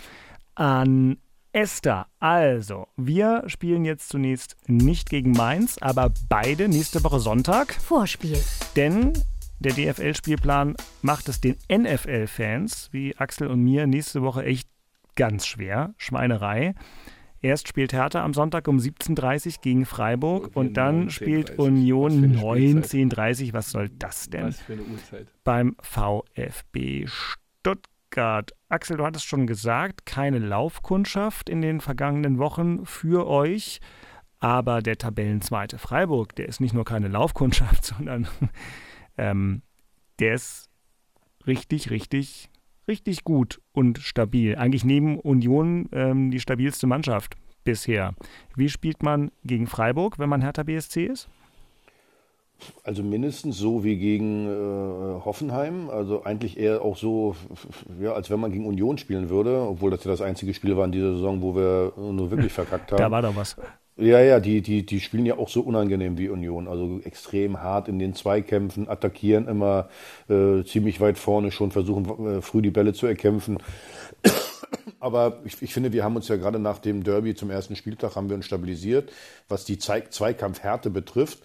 an Esther. Also, wir spielen jetzt zunächst nicht gegen Mainz, aber beide nächste Woche Sonntag. Vorspiel. Denn der DFL-Spielplan macht es den NFL-Fans wie Axel und mir nächste Woche echt ganz schwer. Schweinerei. Erst spielt Hertha am Sonntag um 17.30 Uhr gegen Freiburg und, und dann 19, spielt 30. Union 19.30 Uhr. Was soll das denn? Was für eine Uhrzeit? Beim VfB Stuttgart. Axel, du hattest schon gesagt, keine Laufkundschaft in den vergangenen Wochen für euch. Aber der Tabellenzweite Freiburg, der ist nicht nur keine Laufkundschaft, sondern ähm, der ist richtig, richtig richtig gut und stabil. Eigentlich neben Union ähm, die stabilste Mannschaft bisher. Wie spielt man gegen Freiburg, wenn man Hertha BSC ist? Also mindestens so wie gegen äh, Hoffenheim. Also eigentlich eher auch so, ja, als wenn man gegen Union spielen würde, obwohl das ja das einzige Spiel war in dieser Saison, wo wir nur wirklich verkackt haben. Da war doch was. Ja, ja, die, die, die spielen ja auch so unangenehm wie Union. Also extrem hart in den Zweikämpfen, attackieren immer äh, ziemlich weit vorne schon, versuchen äh, früh die Bälle zu erkämpfen. Aber ich, ich, finde, wir haben uns ja gerade nach dem Derby zum ersten Spieltag haben wir uns stabilisiert, was die Zwei Zweikampfhärte betrifft.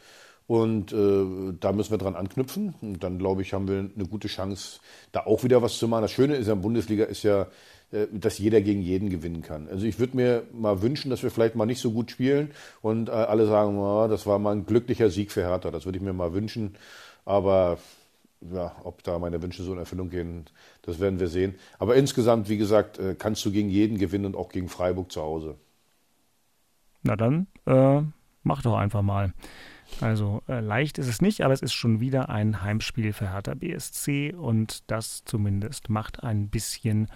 Und äh, da müssen wir dran anknüpfen. Und dann, glaube ich, haben wir eine gute Chance, da auch wieder was zu machen. Das Schöne ist ja, Bundesliga ist ja, dass jeder gegen jeden gewinnen kann. Also ich würde mir mal wünschen, dass wir vielleicht mal nicht so gut spielen und äh, alle sagen, oh, das war mal ein glücklicher Sieg für Hertha. Das würde ich mir mal wünschen. Aber ja, ob da meine Wünsche so in Erfüllung gehen, das werden wir sehen. Aber insgesamt, wie gesagt, äh, kannst du gegen jeden gewinnen und auch gegen Freiburg zu Hause. Na dann, äh, mach doch einfach mal. Also äh, leicht ist es nicht, aber es ist schon wieder ein Heimspiel für Hertha BSC und das zumindest macht ein bisschen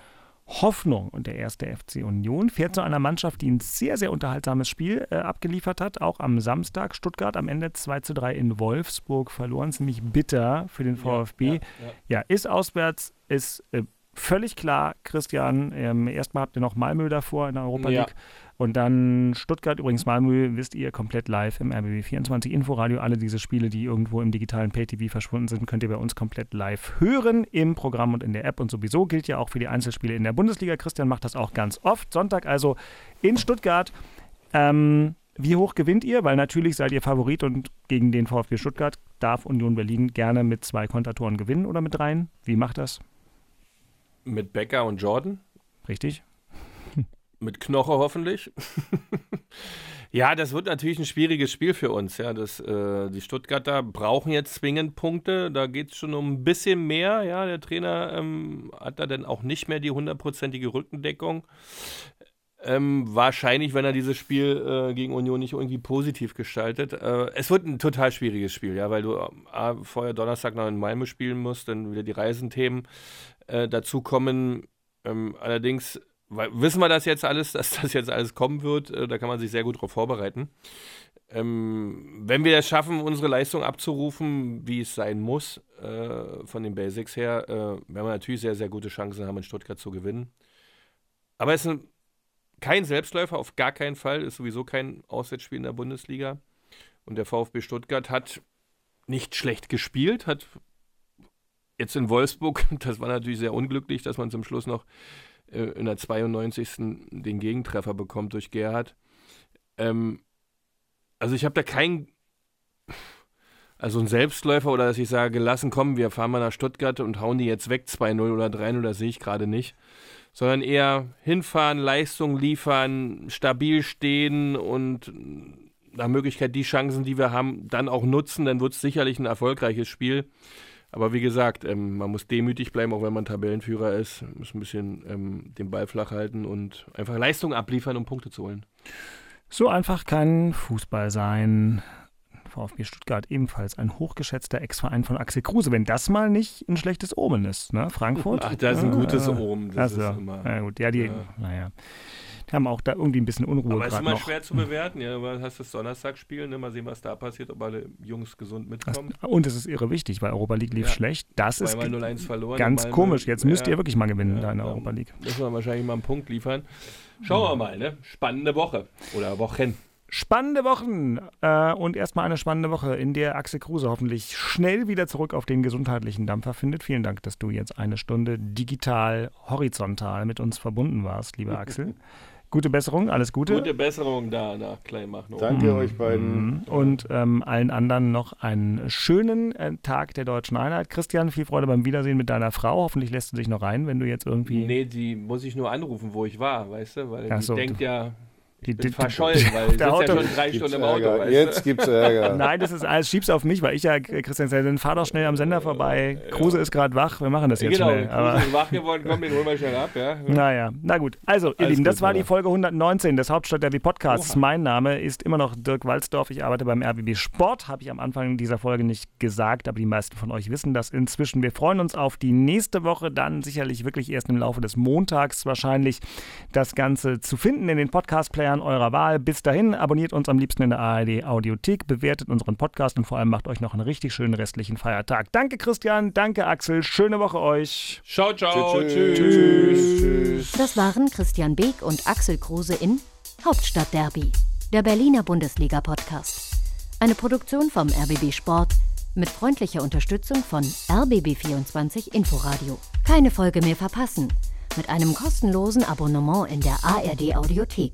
Hoffnung. Und der erste FC Union fährt zu einer Mannschaft, die ein sehr, sehr unterhaltsames Spiel äh, abgeliefert hat. Auch am Samstag. Stuttgart am Ende 2 zu 3 in Wolfsburg verloren. Ziemlich bitter für den VfB. Ja, ja, ja. ja ist auswärts, ist äh, völlig klar, Christian. Ähm, erstmal habt ihr noch Malmö davor in der Europa League. Und dann Stuttgart, übrigens Malmö, wisst ihr, komplett live im RBB24 Inforadio. Alle diese Spiele, die irgendwo im digitalen Pay-TV verschwunden sind, könnt ihr bei uns komplett live hören im Programm und in der App. Und sowieso gilt ja auch für die Einzelspiele in der Bundesliga. Christian macht das auch ganz oft. Sonntag also in Stuttgart. Ähm, wie hoch gewinnt ihr? Weil natürlich seid ihr Favorit und gegen den VfB Stuttgart darf Union Berlin gerne mit zwei Kontatoren gewinnen oder mit dreien. Wie macht das? Mit Becker und Jordan. Richtig. Mit Knoche hoffentlich. ja, das wird natürlich ein schwieriges Spiel für uns. Ja, das, äh, die Stuttgarter brauchen jetzt zwingend Punkte. Da geht es schon um ein bisschen mehr. Ja, der Trainer ähm, hat da dann auch nicht mehr die hundertprozentige Rückendeckung. Ähm, wahrscheinlich, wenn er dieses Spiel äh, gegen Union nicht irgendwie positiv gestaltet. Äh, es wird ein total schwieriges Spiel, ja, weil du äh, vorher Donnerstag noch in Malmö spielen musst, dann wieder die Reisenthemen äh, dazu kommen. Ähm, allerdings wissen wir das jetzt alles, dass das jetzt alles kommen wird. Äh, da kann man sich sehr gut darauf vorbereiten. Ähm, wenn wir es schaffen, unsere Leistung abzurufen, wie es sein muss, äh, von den Basics her, äh, werden wir natürlich sehr, sehr gute Chancen haben, in Stuttgart zu gewinnen. Aber es ist ein kein Selbstläufer, auf gar keinen Fall. Ist sowieso kein Auswärtsspiel in der Bundesliga. Und der VfB Stuttgart hat nicht schlecht gespielt, hat jetzt in Wolfsburg, das war natürlich sehr unglücklich, dass man zum Schluss noch äh, in der 92. den Gegentreffer bekommt durch Gerhard. Ähm, also ich habe da keinen, also ein Selbstläufer oder dass ich sage, lassen kommen, wir fahren mal nach Stuttgart und hauen die jetzt weg, 2-0 oder 3-0, das sehe ich gerade nicht sondern eher hinfahren, Leistung liefern, stabil stehen und nach Möglichkeit die Chancen, die wir haben, dann auch nutzen. Dann wird es sicherlich ein erfolgreiches Spiel. Aber wie gesagt, ähm, man muss demütig bleiben, auch wenn man Tabellenführer ist. Man muss ein bisschen ähm, den Ball flach halten und einfach Leistung abliefern, um Punkte zu holen. So einfach kann Fußball sein. VfB Stuttgart ebenfalls ein hochgeschätzter Ex-Verein von Axel Kruse, wenn das mal nicht ein schlechtes Omen ist, ne? Frankfurt. Ach, das ist ein gutes Omen. Das also, ist immer, na gut, ja, die, ja. naja. Haben auch da irgendwie ein bisschen Unruhe Aber es ist immer noch. schwer zu bewerten. Ja, du hast das Donnerstagsspiel, ne? mal sehen, was da passiert, ob alle Jungs gesund mitkommen. Und es ist irre wichtig, weil Europa League lief Ja. schlecht. Das ist Zweimal 0-1 verloren. ganz Malmö- komisch. Jetzt müsst ihr wirklich mal gewinnen Ja, da in der Europa League. Müssen wir wahrscheinlich mal einen Punkt liefern. Schauen wir mal, ne? Spannende Woche. Oder Wochen. Spannende Wochen äh, und erstmal eine spannende Woche, in der Axel Kruse hoffentlich schnell wieder zurück auf den gesundheitlichen Dampfer findet. Vielen Dank, dass du jetzt eine Stunde digital, horizontal mit uns verbunden warst, lieber Axel. Gute Besserung, alles Gute. Gute Besserung da nach Kleinmachnow. Danke euch beiden. Mhm. Und ähm, allen anderen noch einen schönen äh, Tag der deutschen Einheit. Christian, viel Freude beim Wiedersehen mit deiner Frau. Hoffentlich lässt du dich noch rein, wenn du jetzt irgendwie. Nee, die muss ich nur anrufen, wo ich war, weißt du? Weil Ach die so, denkt du- ja, Die, bin verschollen, weil der ja Auto- schon drei Gibt's Stunden im Auto. Ärger. Weißt Jetzt du? gibt's Ärger. Nein, das ist alles, schieb's auf mich, weil ich ja, Christian dann fahr doch schnell am Sender vorbei. Kruse ist gerade wach, wir machen das jetzt genau, schnell. Kruse Aber, ist wach geworden, komm, den holen wir schnell ab, ja? naja, na gut. Also, ihr Alles Lieben, das gut, war ja. die Folge 119 des Hauptstadt Derby Podcasts. Mein Name ist immer noch Dirk Walzdorf. Ich arbeite beim RBB Sport, habe ich am Anfang dieser Folge nicht gesagt, aber die meisten von euch wissen das inzwischen. Wir freuen uns auf die nächste Woche, dann sicherlich wirklich erst im Laufe des Montags wahrscheinlich das Ganze zu finden in den Podcast-Playern eurer Wahl. Bis dahin, abonniert uns am liebsten in der ARD Audiothek, bewertet unseren Podcast und vor allem macht euch noch einen richtig schönen restlichen Feiertag. Danke Christian, danke Axel, schöne Woche euch. Ciao, ciao, Tschüss. tschüss. Tschüss. Das waren Christian Beek und Axel Kruse in Hauptstadtderby, der Berliner Bundesliga-Podcast. Eine Produktion vom RBB Sport mit freundlicher Unterstützung von RBB24 Inforadio. Keine Folge mehr verpassen mit einem kostenlosen Abonnement in der ARD Audiothek.